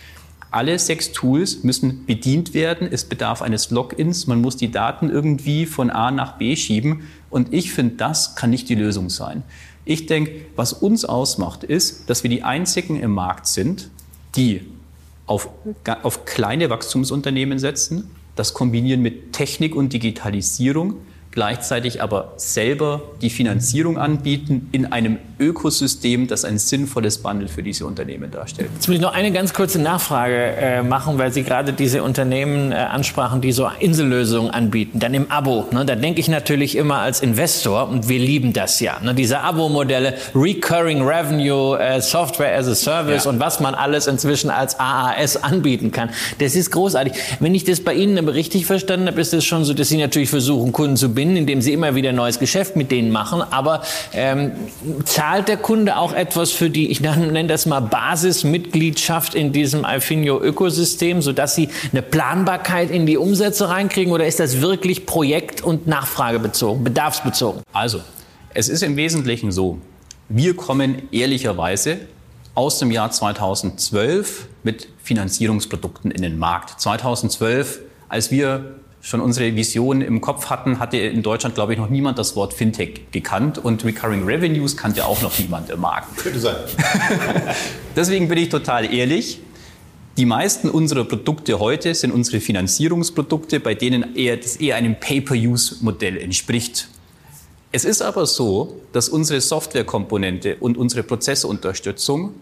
Alle sechs Tools müssen bedient werden. Es bedarf eines Logins. Man muss die Daten irgendwie von A nach B schieben. Und ich finde, das kann nicht die Lösung sein. Ich denke, was uns ausmacht, ist, dass wir die einzigen im Markt sind, die auf, auf kleine Wachstumsunternehmen setzen, das kombinieren mit Technik und Digitalisierung gleichzeitig aber selber die Finanzierung anbieten in einem Ökosystem, das ein sinnvolles Bundle für diese Unternehmen darstellt. Jetzt will ich noch eine ganz kurze Nachfrage äh, machen, weil Sie gerade diese Unternehmen äh, ansprachen, die so Insellösungen anbieten, dann im Abo. Ne? Da denke ich natürlich immer als Investor, und wir lieben das ja, ne? diese Abo-Modelle, Recurring Revenue, äh, Software as a Service ja. und was man alles inzwischen als AAS anbieten kann. Das ist großartig. Wenn ich das bei Ihnen richtig verstanden habe, ist es schon so, dass Sie natürlich versuchen, Kunden zu binden gewinnen, indem sie immer wieder neues Geschäft mit denen machen. Aber ähm, zahlt der Kunde auch etwas für die, ich nenne das mal Basismitgliedschaft in diesem Alfinio-Ökosystem, sodass sie eine Planbarkeit in die Umsätze reinkriegen? Oder ist das wirklich projekt- und nachfragebezogen, bedarfsbezogen? Also, es ist im Wesentlichen so, wir kommen ehrlicherweise aus dem Jahr 2012 mit Finanzierungsprodukten in den Markt. 2012, als wir schon unsere Vision im Kopf hatten, hatte in Deutschland, glaube ich, noch niemand das Wort Fintech gekannt und Recurring Revenues kannte auch noch niemand im Markt. Könnte sein. Deswegen bin ich total ehrlich. Die meisten unserer Produkte heute sind unsere Finanzierungsprodukte, bei denen eher, das eher einem Pay-per-Use-Modell entspricht. Es ist aber so, dass unsere Softwarekomponente und unsere Prozessunterstützung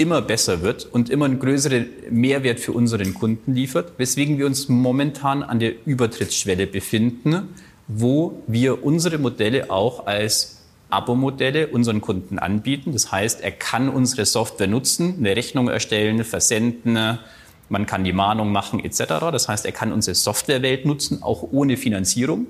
immer besser wird und immer einen größeren Mehrwert für unseren Kunden liefert, weswegen wir uns momentan an der Übertrittsschwelle befinden, wo wir unsere Modelle auch als Abo-Modelle unseren Kunden anbieten. Das heißt, er kann unsere Software nutzen, eine Rechnung erstellen, versenden, man kann die Mahnung machen etc. Das heißt, er kann unsere Softwarewelt nutzen, auch ohne Finanzierung.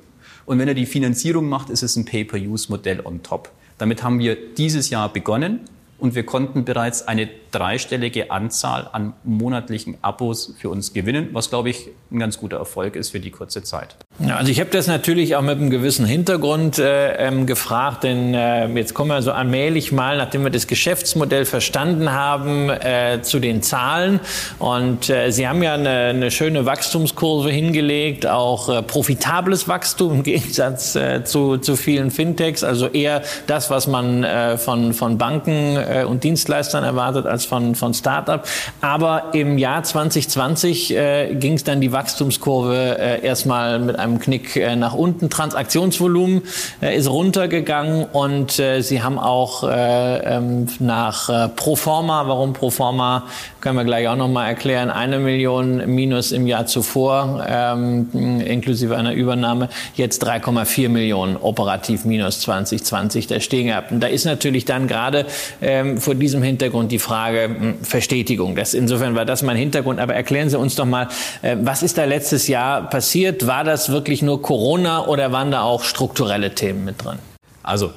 Und wenn er die Finanzierung macht, ist es ein Pay-per-Use-Modell on top. Damit haben wir dieses Jahr begonnen und wir konnten bereits eine dreistellige Anzahl an monatlichen Abos für uns gewinnen, was, glaube ich, ein ganz guter Erfolg ist für die kurze Zeit. Also ich habe das natürlich auch mit einem gewissen Hintergrund äh, ähm, gefragt, denn äh, jetzt kommen wir so allmählich mal, nachdem wir das Geschäftsmodell verstanden haben, äh, zu den Zahlen. Und äh, Sie haben ja eine, eine schöne Wachstumskurve hingelegt, auch äh, profitables Wachstum im Gegensatz äh, zu, zu vielen Fintechs, also eher das, was man äh, von, von Banken äh, und Dienstleistern erwartet als von, von Startup. Aber im Jahr 2020 äh, ging es dann die Wachstumskurve äh, erstmal mit einem Knick äh, nach unten. Transaktionsvolumen äh, ist runtergegangen und äh, Sie haben auch äh, ähm, nach äh, Proforma, warum Proforma, können wir gleich auch nochmal erklären, eine Million minus im Jahr zuvor, ähm, inklusive einer Übernahme, jetzt 3,4 Millionen operativ minus 2020 da stehen gehabt. Und da ist natürlich dann gerade ähm, vor diesem Hintergrund die Frage hm, Verstetigung. Das, insofern war das mein Hintergrund. Aber erklären Sie uns doch mal, äh, was ist da letztes Jahr passiert? War das wirklich nur Corona oder waren da auch strukturelle Themen mit drin? Also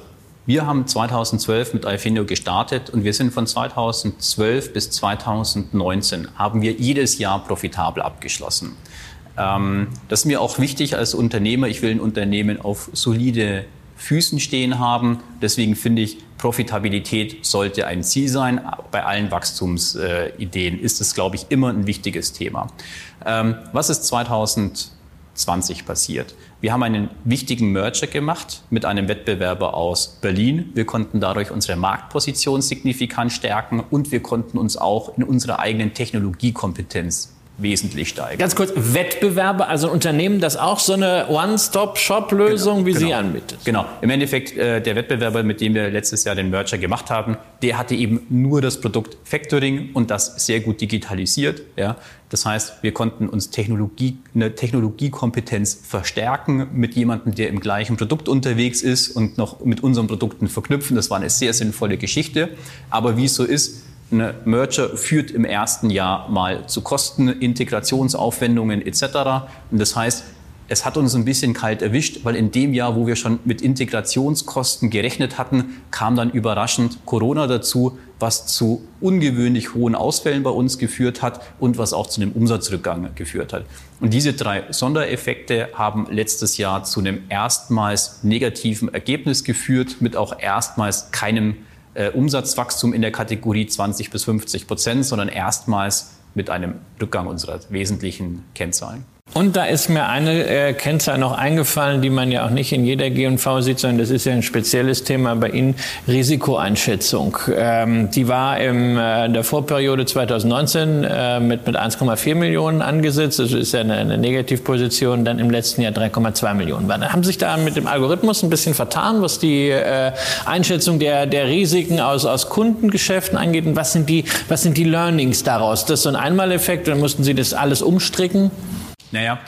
wir haben 2012 mit Alfinio gestartet und wir sind von 2012 bis 2019 haben wir jedes Jahr profitabel abgeschlossen. Ähm, das ist mir auch wichtig als Unternehmer. Ich will ein Unternehmen auf solide Füßen stehen haben. Deswegen finde ich, Profitabilität sollte ein Ziel sein. Bei allen Wachstumsideen ist es, glaube ich, immer ein wichtiges Thema. Ähm, was ist 2020 passiert? Wir haben einen wichtigen Merger gemacht mit einem Wettbewerber aus Berlin. Wir konnten dadurch unsere Marktposition signifikant stärken und wir konnten uns auch in unserer eigenen Technologiekompetenz wesentlich steigen. Ganz kurz, Wettbewerbe, also ein Unternehmen, das auch so eine One-Stop-Shop-Lösung genau, wie genau. Sie anbietet. Genau. Im Endeffekt, äh, der Wettbewerber, mit dem wir letztes Jahr den Merger gemacht haben, der hatte eben nur das Produkt Factoring und das sehr gut digitalisiert. Ja. Das heißt, wir konnten uns Technologie, eine Technologiekompetenz verstärken mit jemandem, der im gleichen Produkt unterwegs ist und noch mit unseren Produkten verknüpfen. Das war eine sehr sinnvolle Geschichte. Aber wie es so ist, eine Merger führt im ersten Jahr mal zu Kosten, Integrationsaufwendungen etc. Und das heißt, es hat uns ein bisschen kalt erwischt, weil in dem Jahr, wo wir schon mit Integrationskosten gerechnet hatten, kam dann überraschend Corona dazu, was zu ungewöhnlich hohen Ausfällen bei uns geführt hat und was auch zu einem Umsatzrückgang geführt hat. Und diese drei Sondereffekte haben letztes Jahr zu einem erstmals negativen Ergebnis geführt, mit auch erstmals keinem äh, Umsatzwachstum in der Kategorie 20 bis 50 Prozent, sondern erstmals mit einem Rückgang unserer wesentlichen Kennzahlen. Und da ist mir eine äh, Kennzahl noch eingefallen, die man ja auch nicht in jeder G&V sieht, sondern das ist ja ein spezielles Thema bei Ihnen, Risikoeinschätzung. Ähm, die war in äh, der Vorperiode 2019 äh, mit, mit 1,4 Millionen angesetzt, also ist ja eine, eine Negativposition, dann im letzten Jahr 3,2 Millionen. War. Haben sich da mit dem Algorithmus ein bisschen vertan, was die äh, Einschätzung der, der Risiken aus, aus Kundengeschäften angeht und was sind, die, was sind die Learnings daraus? Das ist so ein Einmaleffekt oder mussten Sie das alles umstricken? Naja,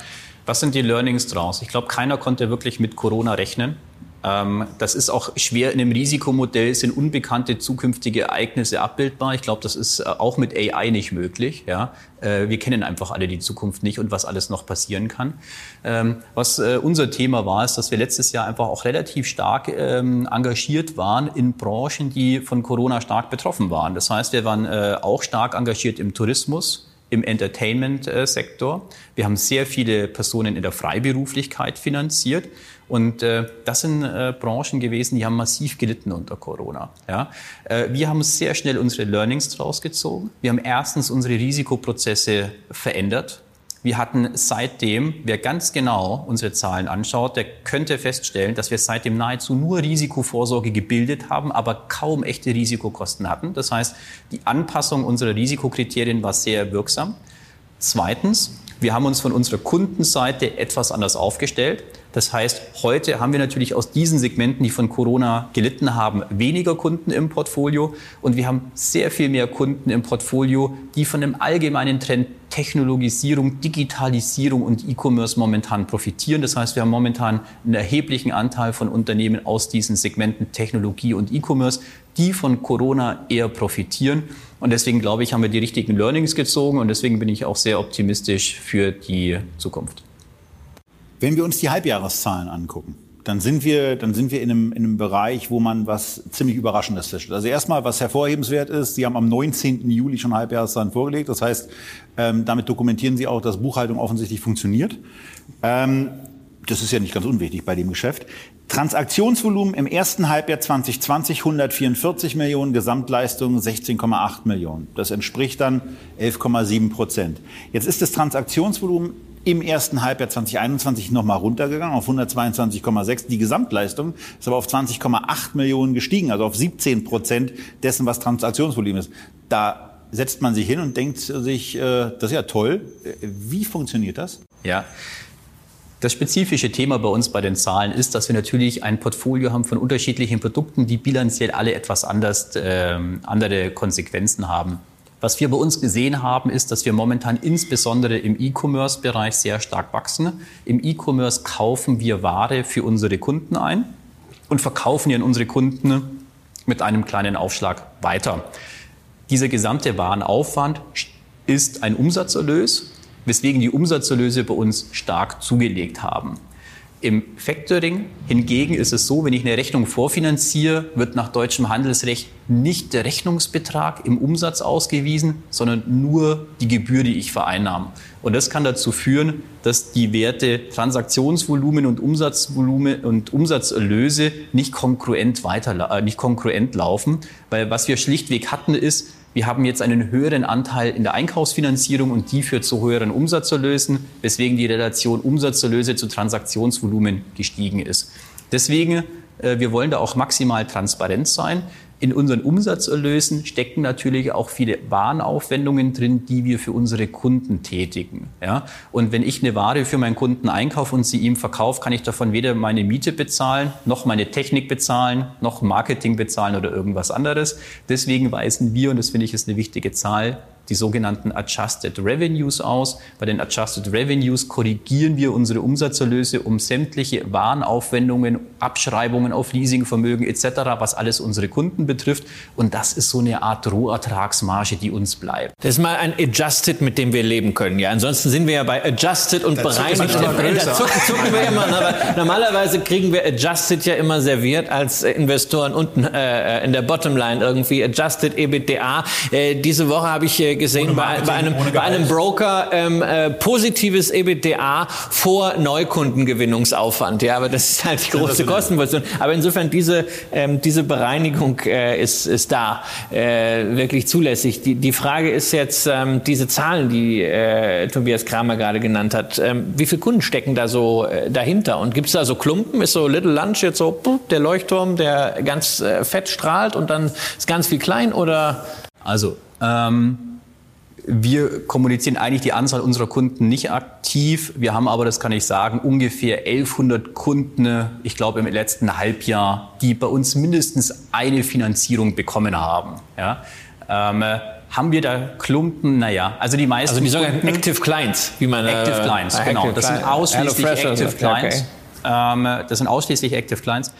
was sind die Learnings draus? Ich glaube, keiner konnte wirklich mit Corona rechnen. Ähm, das ist auch schwer in einem Risikomodell, sind unbekannte zukünftige Ereignisse abbildbar. Ich glaube, das ist äh, auch mit AI nicht möglich. Ja? Äh, wir kennen einfach alle die Zukunft nicht und was alles noch passieren kann. Ähm, was äh, unser Thema war, ist, dass wir letztes Jahr einfach auch relativ stark ähm, engagiert waren in Branchen, die von Corona stark betroffen waren. Das heißt, wir waren auch stark engagiert im Tourismus, im Entertainment-Sektor. Wir haben sehr viele Personen in der Freiberuflichkeit finanziert. Und äh, das sind äh, Branchen gewesen, die haben massiv gelitten unter Corona. Ja? Äh, wir haben sehr schnell unsere Learnings draus gezogen. Wir haben erstens unsere Risikoprozesse verändert. Wir hatten seitdem, wer ganz genau unsere Zahlen anschaut, der könnte feststellen, dass wir seitdem nahezu nur Risikovorsorge gebildet haben, aber kaum echte Risikokosten hatten. Das heißt, die Anpassung unserer Risikokriterien war sehr wirksam. Zweitens Wir haben uns von unserer Kundenseite etwas anders aufgestellt. Das heißt, heute haben wir natürlich aus diesen Segmenten, die von Corona gelitten haben, weniger Kunden im Portfolio und wir haben sehr viel mehr Kunden im Portfolio, die von dem allgemeinen Trend Technologisierung, Digitalisierung und E-Commerce momentan profitieren. Das heißt, wir haben momentan einen erheblichen Anteil von Unternehmen aus diesen Segmenten Technologie und E-Commerce, die von Corona eher profitieren. Und deswegen glaube ich, haben wir die richtigen Learnings gezogen und deswegen bin ich auch sehr optimistisch für die Zukunft. Wenn wir uns die Halbjahreszahlen angucken, dann sind wir, dann sind wir in einem, in einem Bereich, wo man was ziemlich Überraschendes feststellt. Also erstmal, was hervorhebenswert ist, Sie haben am 19. Juli schon Halbjahreszahlen vorgelegt. Das heißt, ähm, damit dokumentieren Sie auch, dass Buchhaltung offensichtlich funktioniert. Ähm, das ist ja nicht ganz unwichtig bei dem Geschäft. Transaktionsvolumen im ersten Halbjahr 2020 144 Millionen, Gesamtleistung 16,8 Millionen. Das entspricht dann 11,7 Prozent. Jetzt ist das Transaktionsvolumen im ersten Halbjahr 2021 nochmal runtergegangen auf 122,6. Die Gesamtleistung ist aber auf 20,8 Millionen gestiegen, also auf 17 Prozent dessen, was Transaktionsvolumen ist. Da setzt man sich hin und denkt sich, äh, das ist ja toll. Wie funktioniert das? Ja. Das spezifische Thema bei uns bei den Zahlen ist, dass wir natürlich ein Portfolio haben von unterschiedlichen Produkten, die bilanziell alle etwas anders, äh, andere Konsequenzen haben. Was wir bei uns gesehen haben, ist, dass wir momentan insbesondere im E-Commerce-Bereich sehr stark wachsen. Im E-Commerce kaufen wir Ware für unsere Kunden ein und verkaufen die an unsere Kunden mit einem kleinen Aufschlag weiter. Dieser gesamte Warenaufwand ist ein Umsatzerlös weswegen die Umsatzerlöse bei uns stark zugelegt haben. Im Factoring hingegen ist es so, wenn ich eine Rechnung vorfinanziere, wird nach deutschem Handelsrecht nicht der Rechnungsbetrag im Umsatz ausgewiesen, sondern nur die Gebühr, die ich vereinnahme. Und das kann dazu führen, dass die Werte Transaktionsvolumen und Umsatzvolumen und Umsatzerlöse nicht konkurrent weiter, äh, nicht konkurrent laufen, weil was wir schlichtweg hatten ist, wir haben jetzt einen höheren Anteil in der Einkaufsfinanzierung und die führt zu höheren Umsatzerlösen, weswegen die Relation Umsatzerlöse zu Transaktionsvolumen gestiegen ist. Deswegen, äh, wir wollen da auch maximal transparent sein. In unseren Umsatzerlösen stecken natürlich auch viele Warenaufwendungen drin, die wir für unsere Kunden tätigen. Ja? Und wenn ich eine Ware für meinen Kunden einkaufe und sie ihm verkaufe, kann ich davon weder meine Miete bezahlen, noch meine Technik bezahlen, noch Marketing bezahlen oder irgendwas anderes. Deswegen weisen wir, und das finde ich ist eine wichtige Zahl, die sogenannten Adjusted Revenues aus. Bei den Adjusted Revenues korrigieren wir unsere Umsatzerlöse um sämtliche Warenaufwendungen, Abschreibungen auf Leasingvermögen etc., was alles unsere Kunden betrifft. Und das ist so eine Art Rohertragsmarge, die uns bleibt. Das ist mal ein Adjusted, mit dem wir leben können. Ja, ansonsten sind wir ja bei Adjusted und bereinigt. Da zucken, zucken wir immer. Aber normalerweise kriegen wir Adjusted ja immer serviert als Investoren unten äh, in der Bottomline irgendwie Adjusted EBITDA. Äh, diese Woche habe ich äh, gesehen bei, bei, einem, bei einem Broker ähm, äh, positives EBITDA vor Neukundengewinnungsaufwand. Ja, aber das ist halt die große Kostenposition. Aber insofern diese ähm, diese Bereinigung äh, ist ist da äh, wirklich zulässig. Die die Frage ist jetzt ähm, diese Zahlen, die äh, Tobias Kramer gerade genannt hat. Ähm, wie viele Kunden stecken da so äh, dahinter? Und gibt es da so Klumpen? Ist so Little Lunch jetzt so der Leuchtturm, der ganz äh, fett strahlt und dann ist ganz viel klein oder? Also ähm, wir kommunizieren eigentlich die Anzahl unserer Kunden nicht aktiv. Wir haben aber, das kann ich sagen, ungefähr 1100 Kunden, ich glaube im letzten Halbjahr, die bei uns mindestens eine Finanzierung bekommen haben. Ja? Ähm, haben wir da Klumpen? Naja, also die meisten. Also die sogenannten Active Clients, wie man. Active äh, Clients, genau. Active das sind ausschließlich Active Clients. Okay. Ähm, das sind ausschließlich Active Clients.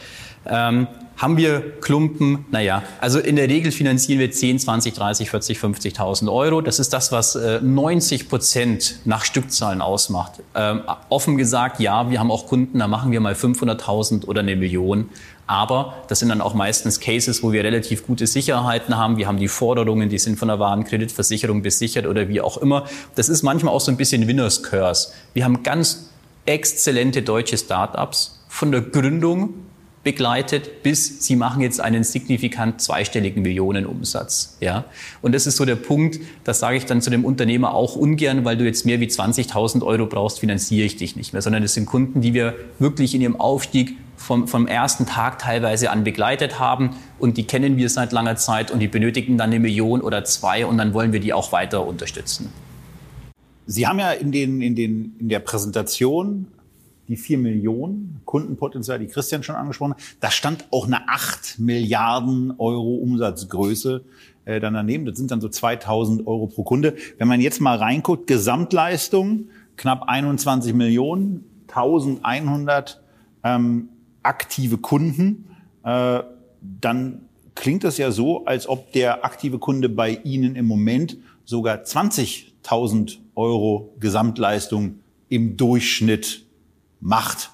Ähm, haben wir Klumpen? Naja, also in der Regel finanzieren wir 10, 20, 30, 40, 50.000 Euro. Das ist das, was äh, 90 Prozent nach Stückzahlen ausmacht. Ähm, offen gesagt, ja, wir haben auch Kunden, da machen wir mal 500.000 oder eine Million. Aber das sind dann auch meistens Cases, wo wir relativ gute Sicherheiten haben. Wir haben die Forderungen, die sind von der Warenkreditversicherung besichert oder wie auch immer. Das ist manchmal auch so ein bisschen Winners Curse. Wir haben ganz exzellente deutsche Startups von der Gründung begleitet, bis sie machen jetzt einen signifikant zweistelligen Millionenumsatz. Ja? Und das ist so der Punkt, das sage ich dann zu dem Unternehmer auch ungern, weil du jetzt mehr wie 20.000 Euro brauchst, finanziere ich dich nicht mehr, sondern das sind Kunden, die wir wirklich in ihrem Aufstieg vom, vom ersten Tag teilweise an begleitet haben und die kennen wir seit langer Zeit und die benötigen dann eine Million oder zwei und dann wollen wir die auch weiter unterstützen. Sie haben ja in, den, in, den, in der Präsentation die 4 Millionen Kundenpotenzial, die Christian schon angesprochen hat. Da stand auch eine 8 Milliarden Euro Umsatzgröße äh, dann daneben. Das sind dann so 2000 Euro pro Kunde. Wenn man jetzt mal reinguckt, Gesamtleistung knapp 21 Millionen, 1100 ähm, aktive Kunden, äh, dann klingt das ja so, als ob der aktive Kunde bei Ihnen im Moment sogar 20.000 Euro Gesamtleistung im Durchschnitt macht.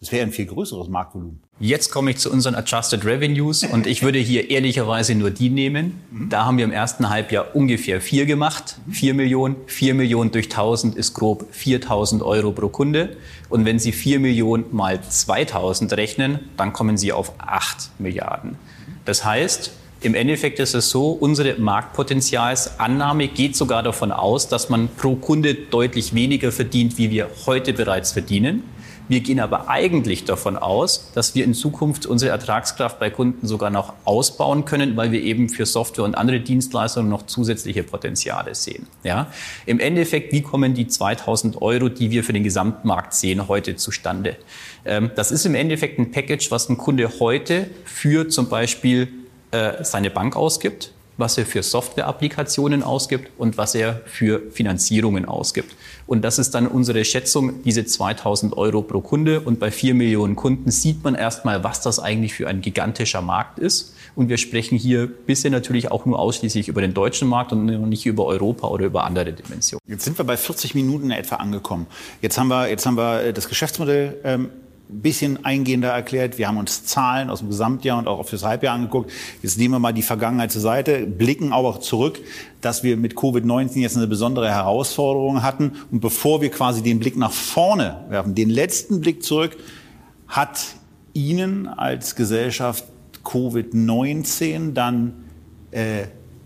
Das wäre ein viel größeres Marktvolumen. Jetzt komme ich zu unseren Adjusted Revenues und ich würde hier ehrlicherweise nur die nehmen. Da haben wir im ersten Halbjahr ungefähr vier gemacht. Vier Millionen. Vier Millionen durch 1000 ist grob 4000 Euro pro Kunde. Und wenn Sie vier Millionen mal 2000 rechnen, dann kommen Sie auf acht Milliarden. Das heißt, im Endeffekt ist es so, unsere Marktpotenzialsannahme geht sogar davon aus, dass man pro Kunde deutlich weniger verdient, wie wir heute bereits verdienen. Wir gehen aber eigentlich davon aus, dass wir in Zukunft unsere Ertragskraft bei Kunden sogar noch ausbauen können, weil wir eben für Software und andere Dienstleistungen noch zusätzliche Potenziale sehen. Ja? Im Endeffekt, wie kommen die 2000 Euro, die wir für den Gesamtmarkt sehen, heute zustande? Ähm, das ist im Endeffekt ein Package, was ein Kunde heute für zum Beispiel äh, seine Bank ausgibt, was er für Software-Applikationen ausgibt und was er für Finanzierungen ausgibt. Und das ist dann unsere Schätzung, diese 2000 Euro pro Kunde. Und bei vier Millionen Kunden sieht man erstmal, was das eigentlich für ein gigantischer Markt ist. Und wir sprechen hier bisher natürlich auch nur ausschließlich über den deutschen Markt und nicht über Europa oder über andere Dimensionen. Jetzt sind wir bei 40 Minuten etwa angekommen. Jetzt haben wir, jetzt haben wir äh, das Geschäftsmodell ähm, bisschen eingehender erklärt. Wir haben uns Zahlen aus dem Gesamtjahr und auch fürs Halbjahr angeguckt. Jetzt nehmen wir mal die Vergangenheit zur Seite, blicken aber auch zurück, dass wir mit Covid-19 jetzt eine besondere Herausforderung hatten. Und bevor wir quasi den Blick nach vorne werfen, den letzten Blick zurück, hat Ihnen als Gesellschaft Covid-19 dann äh,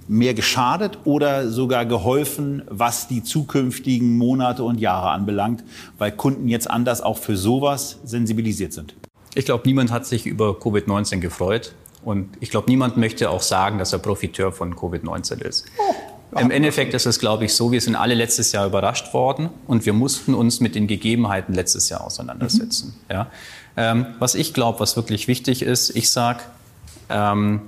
mehr geschadet oder sogar geholfen, was die zukünftigen Monate und Jahre anbelangt, weil Kunden jetzt anders auch für sowas sensibilisiert sind? Ich glaube, niemand hat sich über Covid-19 gefreut. Und ich glaube, niemand möchte auch sagen, dass er Profiteur von Covid-19 ist. Oh. Im Endeffekt ist es, glaube ich, so, wir sind alle letztes Jahr überrascht worden und wir mussten uns mit den Gegebenheiten letztes Jahr auseinandersetzen. Mhm. Ja. Ähm, was ich glaube, was wirklich wichtig ist, ich sage, ähm,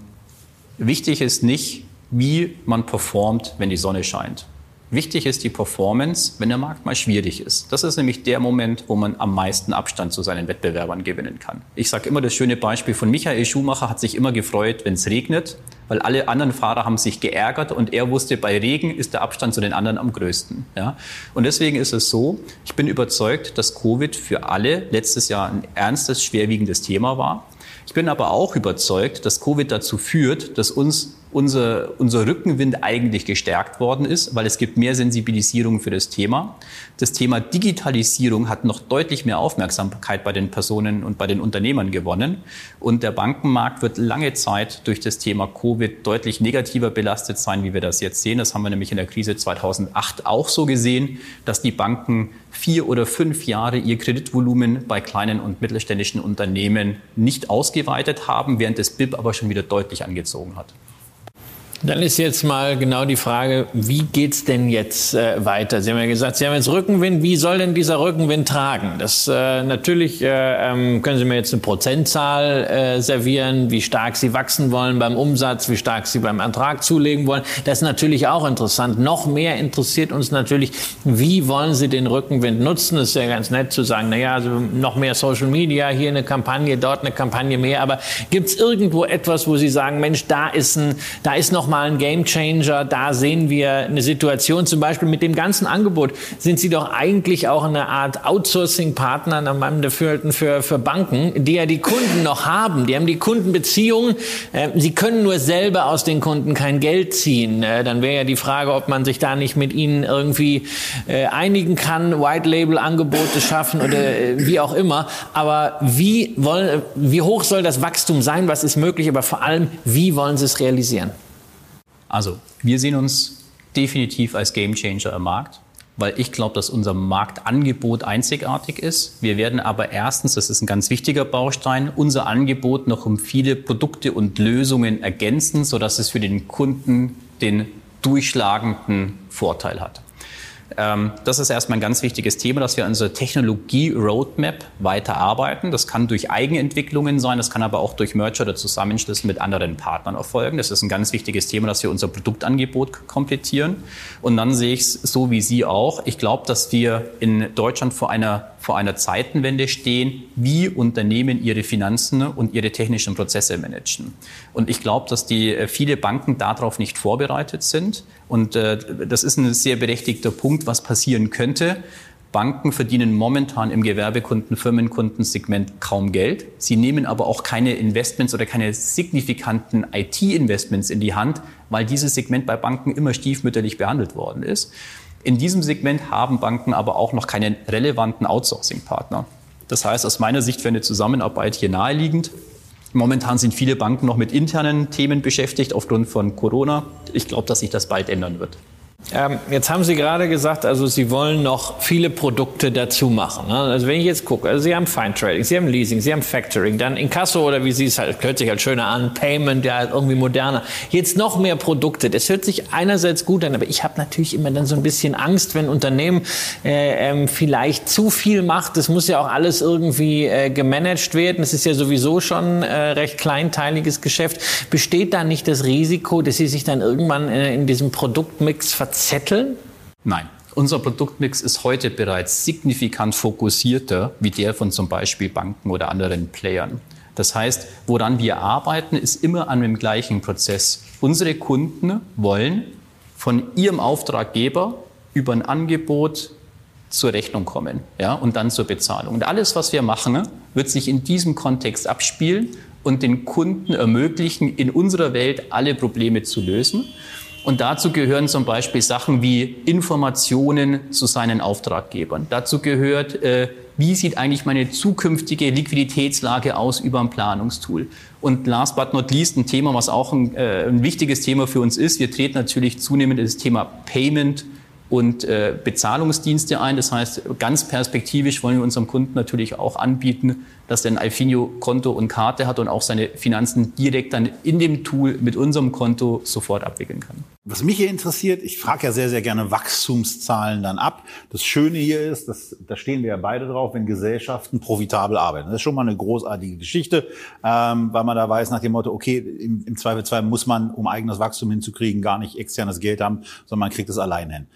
wichtig ist nicht, wie man performt, wenn die Sonne scheint. Wichtig ist die Performance, wenn der Markt mal schwierig ist. Das ist nämlich der Moment, wo man am meisten Abstand zu seinen Wettbewerbern gewinnen kann. Ich sage immer das schöne Beispiel von Michael Schumacher hat sich immer gefreut, wenn es regnet, weil alle anderen Fahrer haben sich geärgert und er wusste, bei Regen ist der Abstand zu den anderen am größten. Ja? Und deswegen ist es so, ich bin überzeugt, dass Covid für alle letztes Jahr ein ernstes, schwerwiegendes Thema war. Ich bin aber auch überzeugt, dass Covid dazu führt, dass uns unser, unser Rückenwind eigentlich gestärkt worden ist, weil es gibt mehr Sensibilisierung für das Thema. Das Thema Digitalisierung hat noch deutlich mehr Aufmerksamkeit bei den Personen und bei den Unternehmern gewonnen. Und der Bankenmarkt wird lange Zeit durch das Thema Covid deutlich negativer belastet sein, wie wir das jetzt sehen. Das haben wir nämlich in der Krise 2008 auch so gesehen, dass die Banken vier oder fünf Jahre ihr Kreditvolumen bei kleinen und mittelständischen Unternehmen nicht ausgeweitet haben, während das BIP aber schon wieder deutlich angezogen hat. Dann ist jetzt mal genau die Frage, wie geht's denn jetzt äh, weiter? Sie haben ja gesagt, Sie haben jetzt Rückenwind. Wie soll denn dieser Rückenwind tragen? Das äh, natürlich äh, ähm, können Sie mir jetzt eine Prozentzahl äh, servieren, wie stark Sie wachsen wollen beim Umsatz, wie stark Sie beim Ertrag zulegen wollen. Das ist natürlich auch interessant. Noch mehr interessiert uns natürlich, wie wollen Sie den Rückenwind nutzen? Das ist ja ganz nett zu sagen, na ja, also noch mehr Social Media, hier eine Kampagne, dort eine Kampagne mehr. Aber gibt's irgendwo etwas, wo Sie sagen, Mensch, da ist ein, da ist noch nochmal ein Gamechanger. Da sehen wir eine Situation, zum Beispiel mit dem ganzen Angebot sind Sie doch eigentlich auch eine Art Outsourcing-Partner nach meinem Dafürhalten für, für Banken, die ja die Kunden noch haben. Die haben die Kundenbeziehungen. Äh, Sie können nur selber aus den Kunden kein Geld ziehen. Äh, dann wäre ja die Frage, ob man sich da nicht mit ihnen irgendwie äh, einigen kann, White-Label-Angebote schaffen oder wie auch immer. Aber wie, wollen, wie hoch soll das Wachstum sein? Was ist möglich? Aber vor allem, wie wollen Sie es realisieren? Also, wir sehen uns definitiv als Gamechanger im Markt, weil ich glaube, dass unser Marktangebot einzigartig ist. Wir werden aber erstens, das ist ein ganz wichtiger Baustein, unser Angebot noch um viele Produkte und Lösungen ergänzen, sodass es für den Kunden den durchschlagenden Vorteil hat. Ähm, das ist erstmal ein ganz wichtiges Thema, dass wir an unserer Technologie-Roadmap weiterarbeiten. Das kann durch Eigenentwicklungen sein, das kann aber auch durch Merger oder Zusammenschlüsse mit anderen Partnern erfolgen. Das ist ein ganz wichtiges Thema, dass wir unser Produktangebot komplettieren. Und dann sehe ich es so wie Sie auch. Ich glaube, dass wir in Deutschland vor einer vor einer Zeitenwende stehen, wie Unternehmen ihre Finanzen und ihre technischen Prozesse managen. Und ich glaube, dass die äh, viele Banken darauf nicht vorbereitet sind. Und äh, das ist ein sehr berechtigter Punkt, was passieren könnte. Banken verdienen momentan im Gewerbekunden, Firmenkundensegment kaum Geld. Sie nehmen aber auch keine Investments oder keine signifikanten IT-Investments in die Hand, weil dieses Segment bei Banken immer stiefmütterlich behandelt worden ist. In diesem Segment haben Banken aber auch noch keinen relevanten Outsourcing-Partner. Das heißt, aus meiner Sicht wäre eine Zusammenarbeit hier naheliegend. Momentan sind viele Banken noch mit internen Themen beschäftigt aufgrund von Corona. Ich glaube, dass sich das bald ändern wird. Ähm, jetzt haben Sie gerade gesagt, also Sie wollen noch viele Produkte dazu machen. Ne? Also wenn ich jetzt gucke, also Sie haben Fine Trading, Sie haben Leasing, Sie haben Factoring, dann Inkasso oder wie Sie es halt, hört sich halt schöner an, Payment, ja halt irgendwie moderner. Jetzt noch mehr Produkte. Das hört sich einerseits gut an, aber ich habe natürlich immer dann so ein bisschen Angst, wenn Unternehmen äh, ähm, vielleicht zu viel macht. Das muss ja auch alles irgendwie äh, gemanagt werden. Das ist ja sowieso schon äh, recht kleinteiliges Geschäft. Besteht da nicht das Risiko, dass Sie sich dann irgendwann äh, in diesem Produktmix ver verzetteln? Nein. Unser Produktmix ist heute bereits signifikant fokussierter wie der von zum Beispiel Banken oder anderen Playern. Das heißt, woran wir arbeiten, ist immer an dem gleichen Prozess. Unsere Kunden wollen von ihrem Auftraggeber über ein Angebot zur Rechnung kommen ja, und dann zur Bezahlung. Und alles, was wir machen, wird sich in diesem Kontext abspielen und den Kunden ermöglichen, in unserer Welt alle Probleme zu lösen. Und dazu gehören zum Beispiel Sachen wie Informationen zu seinen Auftraggebern. Dazu gehört, äh, wie sieht eigentlich meine zukünftige Liquiditätslage aus über ein Planungstool. Und last but not least ein Thema, was auch ein, äh, ein wichtiges Thema für uns ist. Wir treten natürlich zunehmend das Thema Payment und äh, Bezahlungsdienste ein. Das heißt, ganz perspektivisch wollen wir unserem Kunden natürlich auch anbieten, dass er ein Alfinio-Konto und Karte hat und auch seine Finanzen direkt dann in dem Tool mit unserem Konto sofort abwickeln kann. Was mich hier interessiert, ich frage ja sehr, sehr gerne Wachstumszahlen dann ab. Das Schöne hier ist, dass, da stehen wir ja beide drauf, wenn Gesellschaften profitabel arbeiten. Das ist schon mal eine großartige Geschichte, ähm, weil man da weiß nach dem Motto, okay, im, im Zweifelsfall muss man, um eigenes Wachstum hinzukriegen, gar nicht externes Geld haben, sondern man kriegt es allein hin.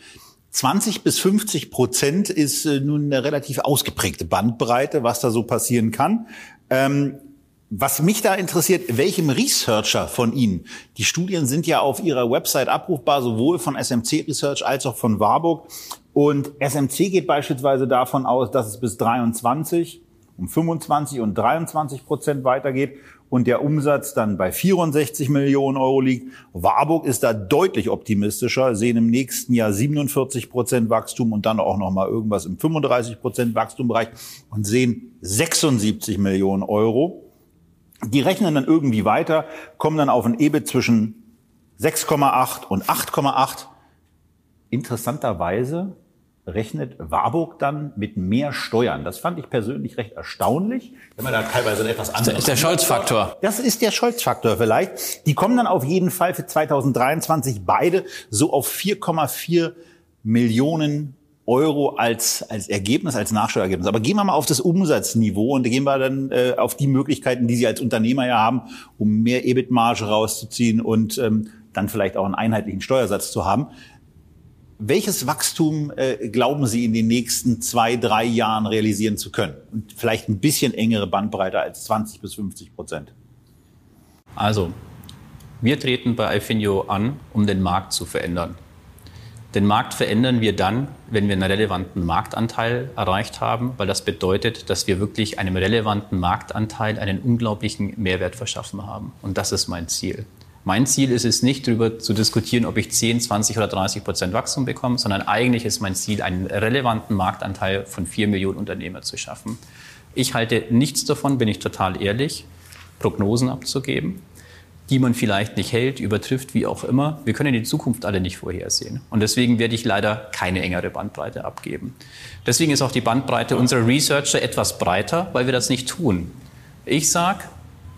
20 bis 50 Prozent ist äh, nun eine relativ ausgeprägte Bandbreite, was da so passieren kann. Ähm, was mich da interessiert, welchem Researcher von Ihnen, die Studien sind ja auf Ihrer Website abrufbar, sowohl von SMC Research als auch von Warburg. Und SMC geht beispielsweise davon aus, dass es bis 23 um 25 und 23 Prozent weitergeht und der Umsatz dann bei 64 Millionen Euro liegt. Warburg ist da deutlich optimistischer, sehen im nächsten Jahr 47 Prozent Wachstum und dann auch noch mal irgendwas im 35 Prozent Wachstumbereich und sehen 76 Millionen Euro. Die rechnen dann irgendwie weiter, kommen dann auf ein EBIT zwischen 6,8 und 8,8. Interessanterweise rechnet Warburg dann mit mehr Steuern. Das fand ich persönlich recht erstaunlich. Wenn man da teilweise etwas anderes. Das ist der Scholz-Faktor. Das ist der Scholz-Faktor vielleicht. Die kommen dann auf jeden Fall für 2023 beide so auf 4,4 Millionen Euro als, als Ergebnis, als Nachsteuerergebnis. Aber gehen wir mal auf das Umsatzniveau und gehen wir dann äh, auf die Möglichkeiten, die Sie als Unternehmer ja haben, um mehr EBIT-Marge rauszuziehen und ähm, dann vielleicht auch einen einheitlichen Steuersatz zu haben. Welches Wachstum äh, glauben Sie in den nächsten zwei, drei Jahren realisieren zu können? Und vielleicht ein bisschen engere Bandbreite als 20 bis 50 Prozent. Also, wir treten bei Alfinio an, um den Markt zu verändern. Den Markt verändern wir dann, wenn wir einen relevanten Marktanteil erreicht haben, weil das bedeutet, dass wir wirklich einem relevanten Marktanteil einen unglaublichen Mehrwert verschaffen haben. Und das ist mein Ziel. Mein Ziel ist es nicht, darüber zu diskutieren, ob ich 10, 20 oder 30 Prozent Wachstum bekomme, sondern eigentlich ist mein Ziel, einen relevanten Marktanteil von 4 Millionen Unternehmer zu schaffen. Ich halte nichts davon, bin ich total ehrlich, Prognosen abzugeben, die man vielleicht nicht hält, übertrifft, wie auch immer. Wir können die Zukunft alle nicht vorhersehen. Und deswegen werde ich leider keine engere Bandbreite abgeben. Deswegen ist auch die Bandbreite unserer Researcher etwas breiter, weil wir das nicht tun. Ich sage,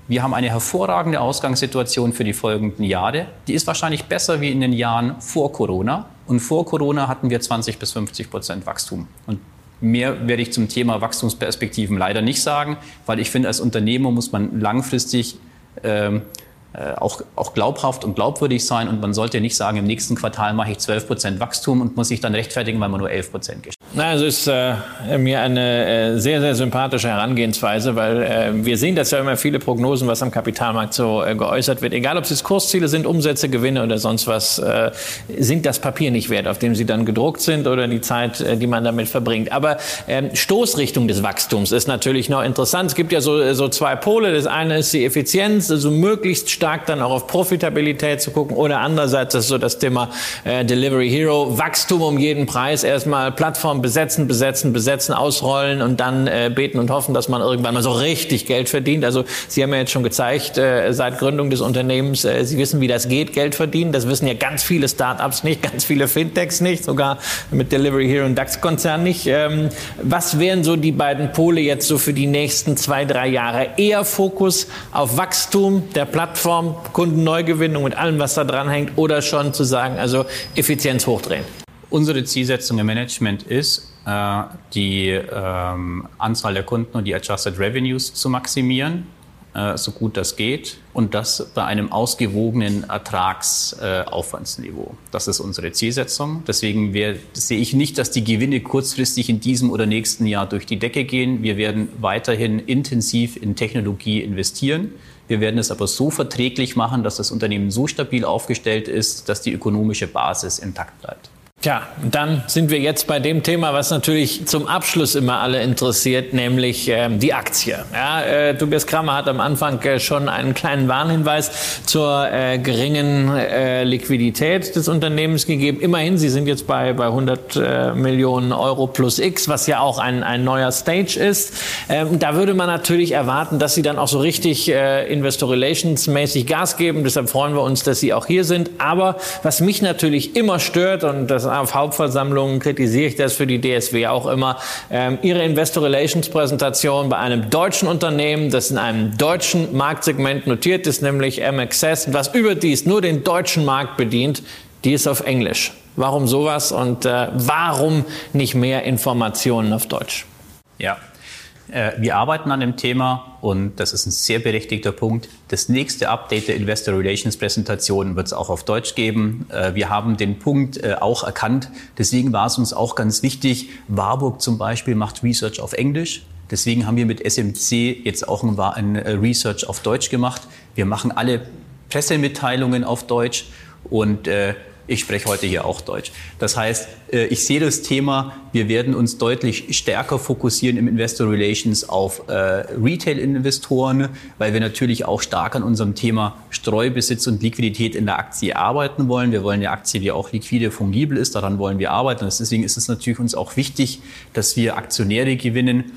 Wir haben eine hervorragende Ausgangssituation für die folgenden Jahre. Die ist wahrscheinlich besser wie in den Jahren vor Corona. Und vor Corona hatten wir 20 bis 50 Prozent Wachstum. Und mehr werde ich zum Thema Wachstumsperspektiven leider nicht sagen, weil ich finde, als Unternehmer muss man langfristig ähm, äh, auch, auch glaubhaft und glaubwürdig sein. Und man sollte nicht sagen, im nächsten Quartal mache ich 12 Prozent Wachstum und muss sich dann rechtfertigen, weil man nur 11 Prozent geschafft hat. Also ist äh, mir eine äh, sehr, sehr sympathische Herangehensweise, weil äh, wir sehen, dass ja immer viele Prognosen, was am Kapitalmarkt so äh, geäußert wird, egal ob es Kursziele sind, Umsätze, Gewinne oder sonst was, äh, sind das Papier nicht wert, auf dem sie dann gedruckt sind oder die Zeit, äh, die man damit verbringt. Aber ähm, Stoßrichtung des Wachstums ist natürlich noch interessant. Es gibt ja so, so zwei Pole. Das eine ist die Effizienz, also möglichst stark dann auch auf Profitabilität zu gucken. Oder andererseits ist so das Thema äh, Delivery Hero, Wachstum um jeden Preis, erstmal Plattform besetzen, besetzen, besetzen, ausrollen und dann äh, beten und hoffen, dass man irgendwann mal so richtig Geld verdient. Also Sie haben ja jetzt schon gezeigt, äh, seit Gründung des Unternehmens, äh, Sie wissen, wie das geht, Geld verdienen. Das wissen ja ganz viele Startups nicht, ganz viele Fintechs nicht, sogar mit Delivery Hero und DAX-Konzern nicht. Ähm, was wären so die beiden Pole jetzt so für die nächsten zwei, drei Jahre? Eher Fokus auf Wachstum der Plattform Plattform, Kundenneugewinnung mit allem, was da dran hängt, oder schon zu sagen, also Effizienz hochdrehen? Unsere Zielsetzung im Management ist, äh, die ähm, Anzahl der Kunden und die Adjusted Revenues zu maximieren, äh, so gut das geht, und das bei einem ausgewogenen Ertragsaufwandsniveau. Das ist unsere Zielsetzung. Deswegen sehe ich nicht, dass die Gewinne kurzfristig in diesem oder nächsten Jahr durch die Decke gehen. Wir werden weiterhin intensiv in Technologie investieren. Wir werden es aber so verträglich machen, dass das Unternehmen so stabil aufgestellt ist, dass die ökonomische Basis intakt bleibt. Tja, dann sind wir jetzt bei dem Thema, was natürlich zum Abschluss immer alle interessiert, nämlich ähm, die Aktie. Ja, äh, Tobias Kramer hat am Anfang äh, schon einen kleinen Warnhinweis zur äh, geringen äh, Liquidität des Unternehmens gegeben. Immerhin, Sie sind jetzt bei, bei 100 äh, Millionen Euro plus X, was ja auch ein, ein neuer Stage ist. Ähm, da würde man natürlich erwarten, dass Sie dann auch so richtig äh, Investor Relations mäßig Gas geben. Deshalb freuen wir uns, dass Sie auch hier sind. Aber was mich natürlich immer stört und das auf Hauptversammlungen kritisiere ich das für die DSW auch immer. Ähm, ihre Investor Relations Präsentation bei einem deutschen Unternehmen, das in einem deutschen Marktsegment notiert ist, nämlich MXS, was überdies nur den deutschen Markt bedient, die ist auf Englisch. Warum sowas und äh, warum nicht mehr Informationen auf Deutsch? Ja, wir arbeiten an dem Thema und das ist ein sehr berechtigter Punkt. Das nächste Update der Investor Relations Präsentation wird es auch auf Deutsch geben. Äh, wir haben den Punkt äh, auch erkannt. Deswegen war es uns auch ganz wichtig. Warburg zum Beispiel macht Research auf Englisch. Deswegen haben wir mit SMC jetzt auch ein Research auf Deutsch gemacht. Wir machen alle Pressemitteilungen auf Deutsch und ich spreche heute hier auch Deutsch. Das heißt, äh, ich sehe das Thema, wir werden uns deutlich stärker fokussieren im Investor Relations auf äh, Retail-Investoren, weil wir natürlich auch stark an unserem Thema Streubesitz und Liquidität in der Aktie arbeiten wollen. Wir wollen eine Aktie, die auch liquide, fungibel ist. Daran wollen wir arbeiten. Deswegen ist es natürlich uns auch wichtig, dass wir Aktionäre gewinnen,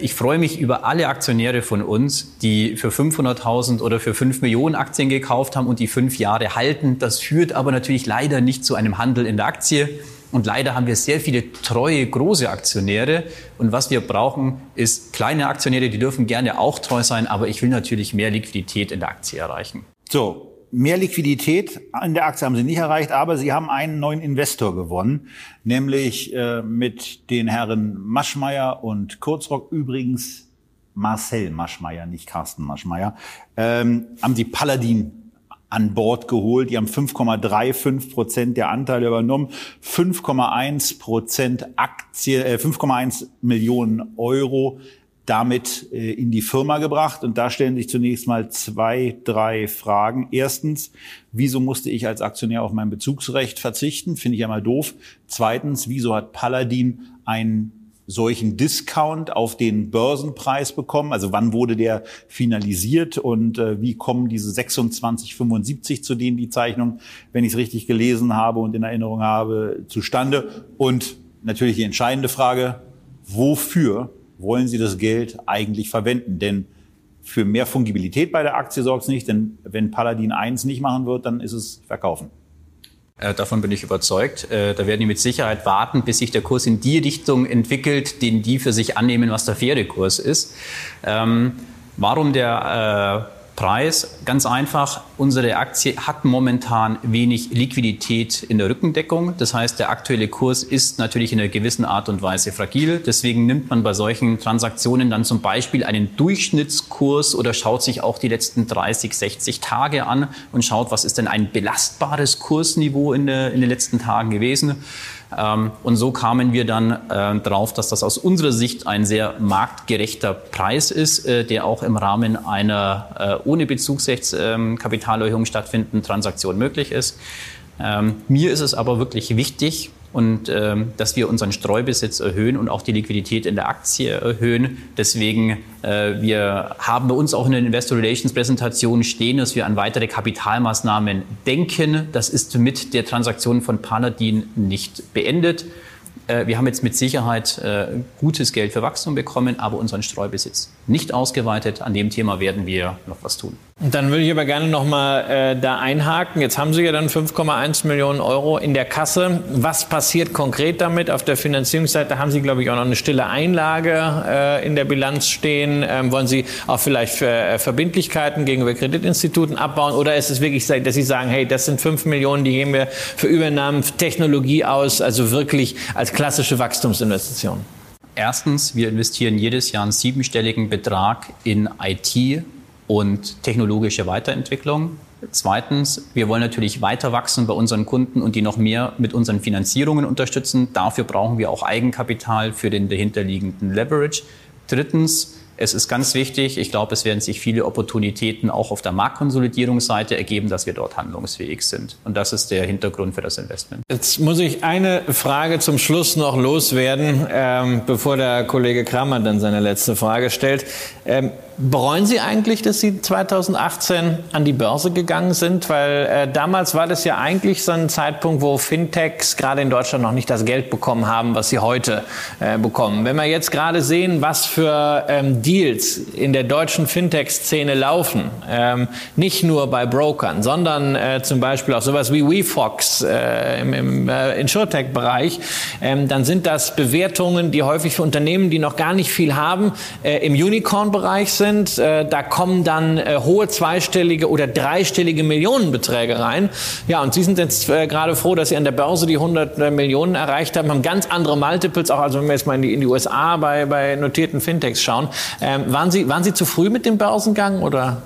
ich freue mich über alle Aktionäre von uns, die für 500.000 oder für 5 Millionen Aktien gekauft haben und die fünf Jahre halten. Das führt aber natürlich leider nicht zu einem Handel in der Aktie. Und leider haben wir sehr viele treue große Aktionäre. Und was wir brauchen, ist kleine Aktionäre, die dürfen gerne auch treu sein, aber ich will natürlich mehr Liquidität in der Aktie erreichen. So, Mehr Liquidität in der Aktie haben sie nicht erreicht, aber sie haben einen neuen Investor gewonnen, nämlich äh, mit den Herren Maschmeyer und Kurzrock. Übrigens Marcel Maschmeyer, nicht Carsten Maschmeyer, ähm, haben sie Paladin an Bord geholt. Die haben 5,35 Prozent der Anteile übernommen, 5,1 Prozent Aktie, äh, 5,1 Millionen Euro damit äh, in die Firma gebracht. Und da stellen sich zunächst mal zwei, drei Fragen. Erstens, wieso musste ich als Aktionär auf mein Bezugsrecht verzichten? Finde ich ja mal doof. Zweitens, wieso hat Paladin einen solchen Discount auf den Börsenpreis bekommen? Also wann wurde der finalisiert und äh, wie kommen diese 26,75 zu denen die Zeichnung, wenn ich es richtig gelesen habe und in Erinnerung habe, zustande? Und natürlich die entscheidende Frage, wofür wollen Sie das Geld eigentlich verwenden? Denn für mehr Fungibilität bei der Aktie sorgt es nicht, denn wenn Paladin 1 nicht machen wird, dann ist es verkaufen. Äh, davon bin ich überzeugt. Äh, da werden die mit Sicherheit warten, bis sich der Kurs in die Richtung entwickelt, den die für sich annehmen, was der faire Kurs ist. Ähm, warum der Preis? Ganz einfach, unsere Aktie hat momentan wenig Liquidität in der Rückendeckung. Das heißt, der aktuelle Kurs ist natürlich in einer gewissen Art und Weise fragil. Deswegen nimmt man bei solchen Transaktionen dann zum Beispiel einen Durchschnittskurs oder schaut sich auch die letzten 30, 60 Tage an und schaut, was ist denn ein belastbares Kursniveau in, der, in den letzten Tagen gewesen. Ähm, und so kamen wir dann äh, drauf, dass das aus unserer Sicht ein sehr marktgerechter Preis ist, äh, der auch im Rahmen einer äh, ohne Bezugsrechtskapitalerhöhung ähm, stattfindenden Transaktion möglich ist. Ähm, mir ist es aber wirklich wichtig, und ähm, dass wir unseren Streubesitz erhöhen und auch die Liquidität in der Aktie erhöhen. Deswegen, äh, wir haben bei uns auch in den Investor Relations Präsentationen stehen, dass wir an weitere Kapitalmaßnahmen denken. Das ist mit der Transaktion von Paladin nicht beendet. Äh, wir haben jetzt mit Sicherheit äh, gutes Geld für Wachstum bekommen, aber unseren Streubesitz nicht ausgeweitet. An dem Thema werden wir noch was tun. Dann würde ich aber gerne noch mal äh, da einhaken. Jetzt haben Sie ja dann 5,1 Millionen Euro in der Kasse. Was passiert konkret damit? Auf der Finanzierungsseite haben Sie, glaube ich, auch noch eine stille Einlage äh, in der Bilanz stehen. Ähm, wollen Sie auch vielleicht äh, Verbindlichkeiten gegenüber Kreditinstituten abbauen? Oder ist es wirklich, dass Sie sagen, hey, das sind 5 Millionen, die geben wir für Übernahmen, Technologie aus, also wirklich als klassische Wachstumsinvestition? Erstens, wir investieren jedes Jahr einen siebenstelligen Betrag in IT und technologische Weiterentwicklung. Zweitens, wir wollen natürlich weiter wachsen bei unseren Kunden und die noch mehr mit unseren Finanzierungen unterstützen. Dafür brauchen wir auch Eigenkapital für den dahinterliegenden Leverage. Drittens, es ist ganz wichtig, ich glaube, es werden sich viele Opportunitäten auch auf der Marktkonsolidierungsseite ergeben, dass wir dort handlungsfähig sind. Und das ist der Hintergrund für das Investment. Jetzt muss ich eine Frage zum Schluss noch loswerden, ähm, bevor der Kollege Kramer dann seine letzte Frage stellt. Ähm, Bereuen Sie eigentlich, dass Sie 2018 an die Börse gegangen sind? Weil äh, damals war das ja eigentlich so ein Zeitpunkt, wo Fintechs gerade in Deutschland noch nicht das Geld bekommen haben, was sie heute äh, bekommen. Wenn wir jetzt gerade sehen, was für ähm, Deals in der deutschen Fintech-Szene laufen, ähm, nicht nur bei Brokern, sondern äh, zum Beispiel auch sowas wie WeFox äh, im, im äh, Insurtech-Bereich, ähm, dann sind das Bewertungen, die häufig für Unternehmen, die noch gar nicht viel haben, äh, im Unicorn-Bereich sind sind. Äh, da kommen dann äh, hohe zweistellige oder dreistellige Millionenbeträge rein. Ja, und Sie sind jetzt äh, gerade froh, dass Sie an der Börse die 100 Millionen erreicht haben, haben ganz andere Multiples, auch also wenn wir jetzt mal in die, in die USA bei, bei notierten Fintechs schauen. Ähm, waren, Sie, waren Sie zu früh mit dem Börsengang oder?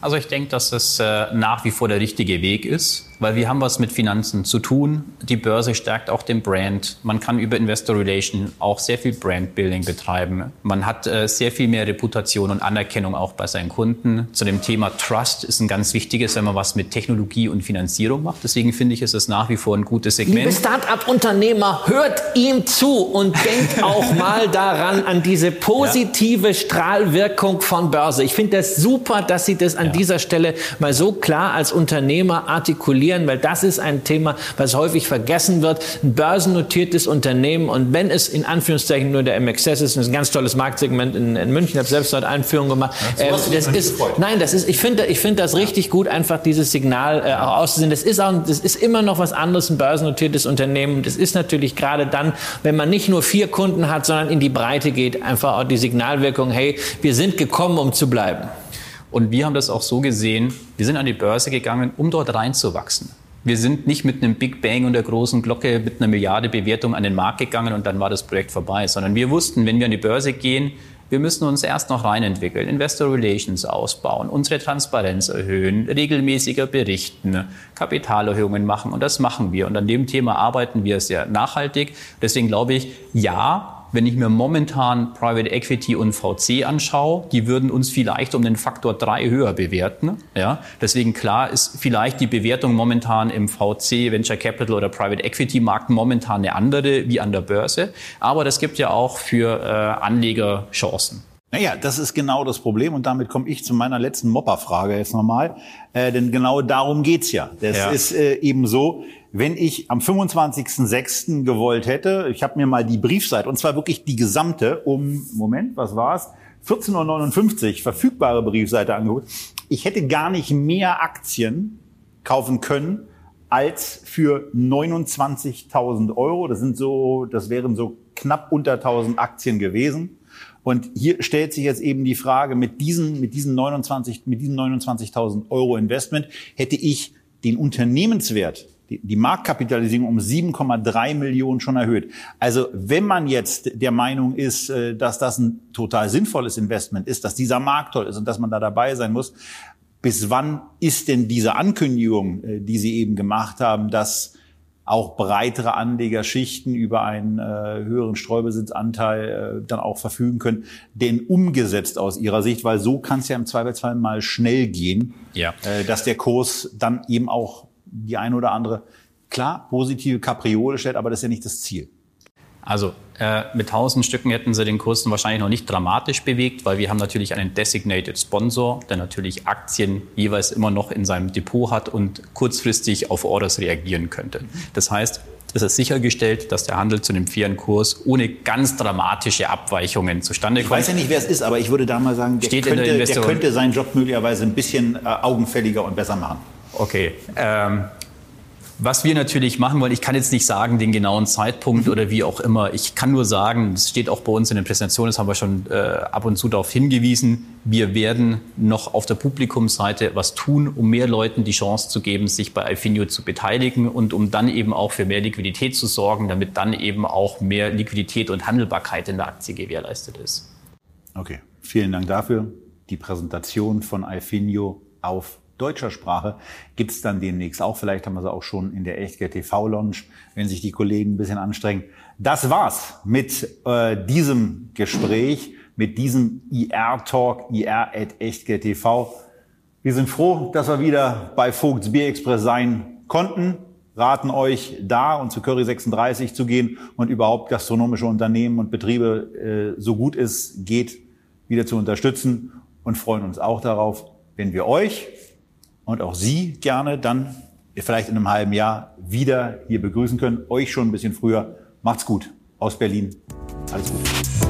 Also ich denke, dass es äh, nach wie vor der richtige Weg ist weil wir haben was mit Finanzen zu tun. Die Börse stärkt auch den Brand. Man kann über Investor Relation auch sehr viel Brandbuilding betreiben. Man hat äh, sehr viel mehr Reputation und Anerkennung auch bei seinen Kunden. Zu dem Thema Trust ist ein ganz wichtiges, wenn man was mit Technologie und Finanzierung macht. Deswegen finde ich, ist es nach wie vor ein gutes Segment. Liebe Start-up-Unternehmer, hört ihm zu und denkt auch mal daran, an diese positive ja. Strahlwirkung von Börse. Ich finde das super, dass Sie das an ja. dieser Stelle mal so klar als Unternehmer artikulieren verlieren, weil das ist ein Thema, was häufig vergessen wird. Ein börsennotiertes Unternehmen und wenn es in Anführungszeichen nur der MXS ist, das ist ein ganz tolles Marktsegment in, in München, ich habe selbst dort Einführung gemacht. Ja, äh, das ist, nein, das ist, ich finde, ich finde das richtig gut, einfach dieses Signal äh, auch auszusehen. Das ist auch, das ist immer noch was anderes, ein börsennotiertes Unternehmen. Das ist natürlich gerade dann, wenn man nicht nur vier Kunden hat, sondern in die Breite geht, einfach auch die Signalwirkung, hey, wir sind gekommen, um zu bleiben. Und wir haben das auch so gesehen, wir sind an die Börse gegangen, um dort reinzuwachsen. Wir sind nicht mit einem Big Bang und der großen Glocke mit einer Milliarde Bewertung an den Markt gegangen und dann war das Projekt vorbei, sondern wir wussten, wenn wir an die Börse gehen, wir müssen uns erst noch reinentwickeln, Investor Relations ausbauen, unsere Transparenz erhöhen, regelmäßiger berichten, Kapitalerhöhungen machen und das machen wir. Und an dem Thema arbeiten wir sehr nachhaltig. Deswegen glaube ich, ja, wenn ich mir momentan Private Equity und VC anschaue, die würden uns vielleicht um den Faktor drei höher bewerten. Ja, deswegen klar ist vielleicht die Bewertung momentan im VC, Venture Capital oder Private Equity Markt momentan eine andere wie an der Börse. Aber das gibt ja auch für äh, Anleger Chancen. Naja, das ist genau das Problem und damit komme ich zu meiner letzten Mopper-Frage jetzt nochmal. Äh, denn genau darum geht's ja. Das ja. ist äh, eben so, wenn ich am 25.06. gewollt hätte, ich habe mir mal die Briefseite, und zwar wirklich die gesamte, um, Moment, was war's? 14.59 Uhr verfügbare Briefseite angeguckt. Ich hätte gar nicht mehr Aktien kaufen können als für 29.000 Euro. Das sind so, das wären so knapp unter 1000 Aktien gewesen. Und hier stellt sich jetzt eben die Frage, mit diesen, mit diesen 29, mit diesen 29.000 Euro Investment hätte ich den Unternehmenswert die Marktkapitalisierung um 7,3 Millionen schon erhöht. Also wenn man jetzt der Meinung ist, äh, dass das ein total sinnvolles Investment ist, dass dieser Markt toll ist und dass man da dabei sein muss, bis wann ist denn diese Ankündigung, äh, die Sie eben gemacht haben, dass auch breitere Anlegerschichten über einen äh, höheren Streubesitzanteil äh, dann auch verfügen können, denn umgesetzt aus Ihrer Sicht, weil so kann es ja im Zweifelsfall mal schnell gehen, ja. äh, dass der Kurs dann eben auch die eine oder andere, klar, positive Kapriole stellt, aber das ist ja nicht das Ziel. Also äh, mit 1000 Stücken hätten sie den Kurs wahrscheinlich noch nicht dramatisch bewegt, weil wir haben natürlich einen Designated Sponsor, der natürlich Aktien jeweils immer noch in seinem Depot hat und kurzfristig auf Orders reagieren könnte. Das heißt, es ist sichergestellt, dass der Handel zu einem fairen Kurs ohne ganz dramatische Abweichungen zustande kommt. Ich weiß ja nicht, wer es ist, aber ich würde da mal sagen, der, könnte, der, der könnte seinen Job möglicherweise ein bisschen äh, augenfälliger und besser machen. Okay. Ähm, was wir natürlich machen wollen, ich kann jetzt nicht sagen den genauen Zeitpunkt oder wie auch immer. Ich kann nur sagen, es steht auch bei uns in den Präsentationen, das haben wir schon äh, ab und zu darauf hingewiesen, wir werden noch auf der Publikumsseite was tun, um mehr Leuten die Chance zu geben, sich bei Alfinio zu beteiligen und um dann eben auch für mehr Liquidität zu sorgen, damit dann eben auch mehr Liquidität und Handelbarkeit in der Aktie gewährleistet ist. Okay, vielen Dank dafür. Die Präsentation von Alfinio auf deutscher Sprache gibt es dann demnächst auch. Vielleicht haben wir sie auch schon in der Echtgeld TV Lounge, wenn sich die Kollegen ein bisschen anstrengen. Das war's mit äh, diesem Gespräch, mit diesem IR-Talk, IR at Echtgeld TV. Wir sind froh, dass wir wieder bei Vogts Bier Express sein konnten raten euch da und zu Curry 36 zu gehen und überhaupt gastronomische Unternehmen und Betriebe, äh, so gut es geht, wieder zu unterstützen und freuen uns auch darauf, wenn wir euch und auch Sie gerne dann vielleicht in einem halben Jahr wieder hier begrüßen können. Euch schon ein bisschen früher. Macht's gut. Aus Berlin. Alles Gute.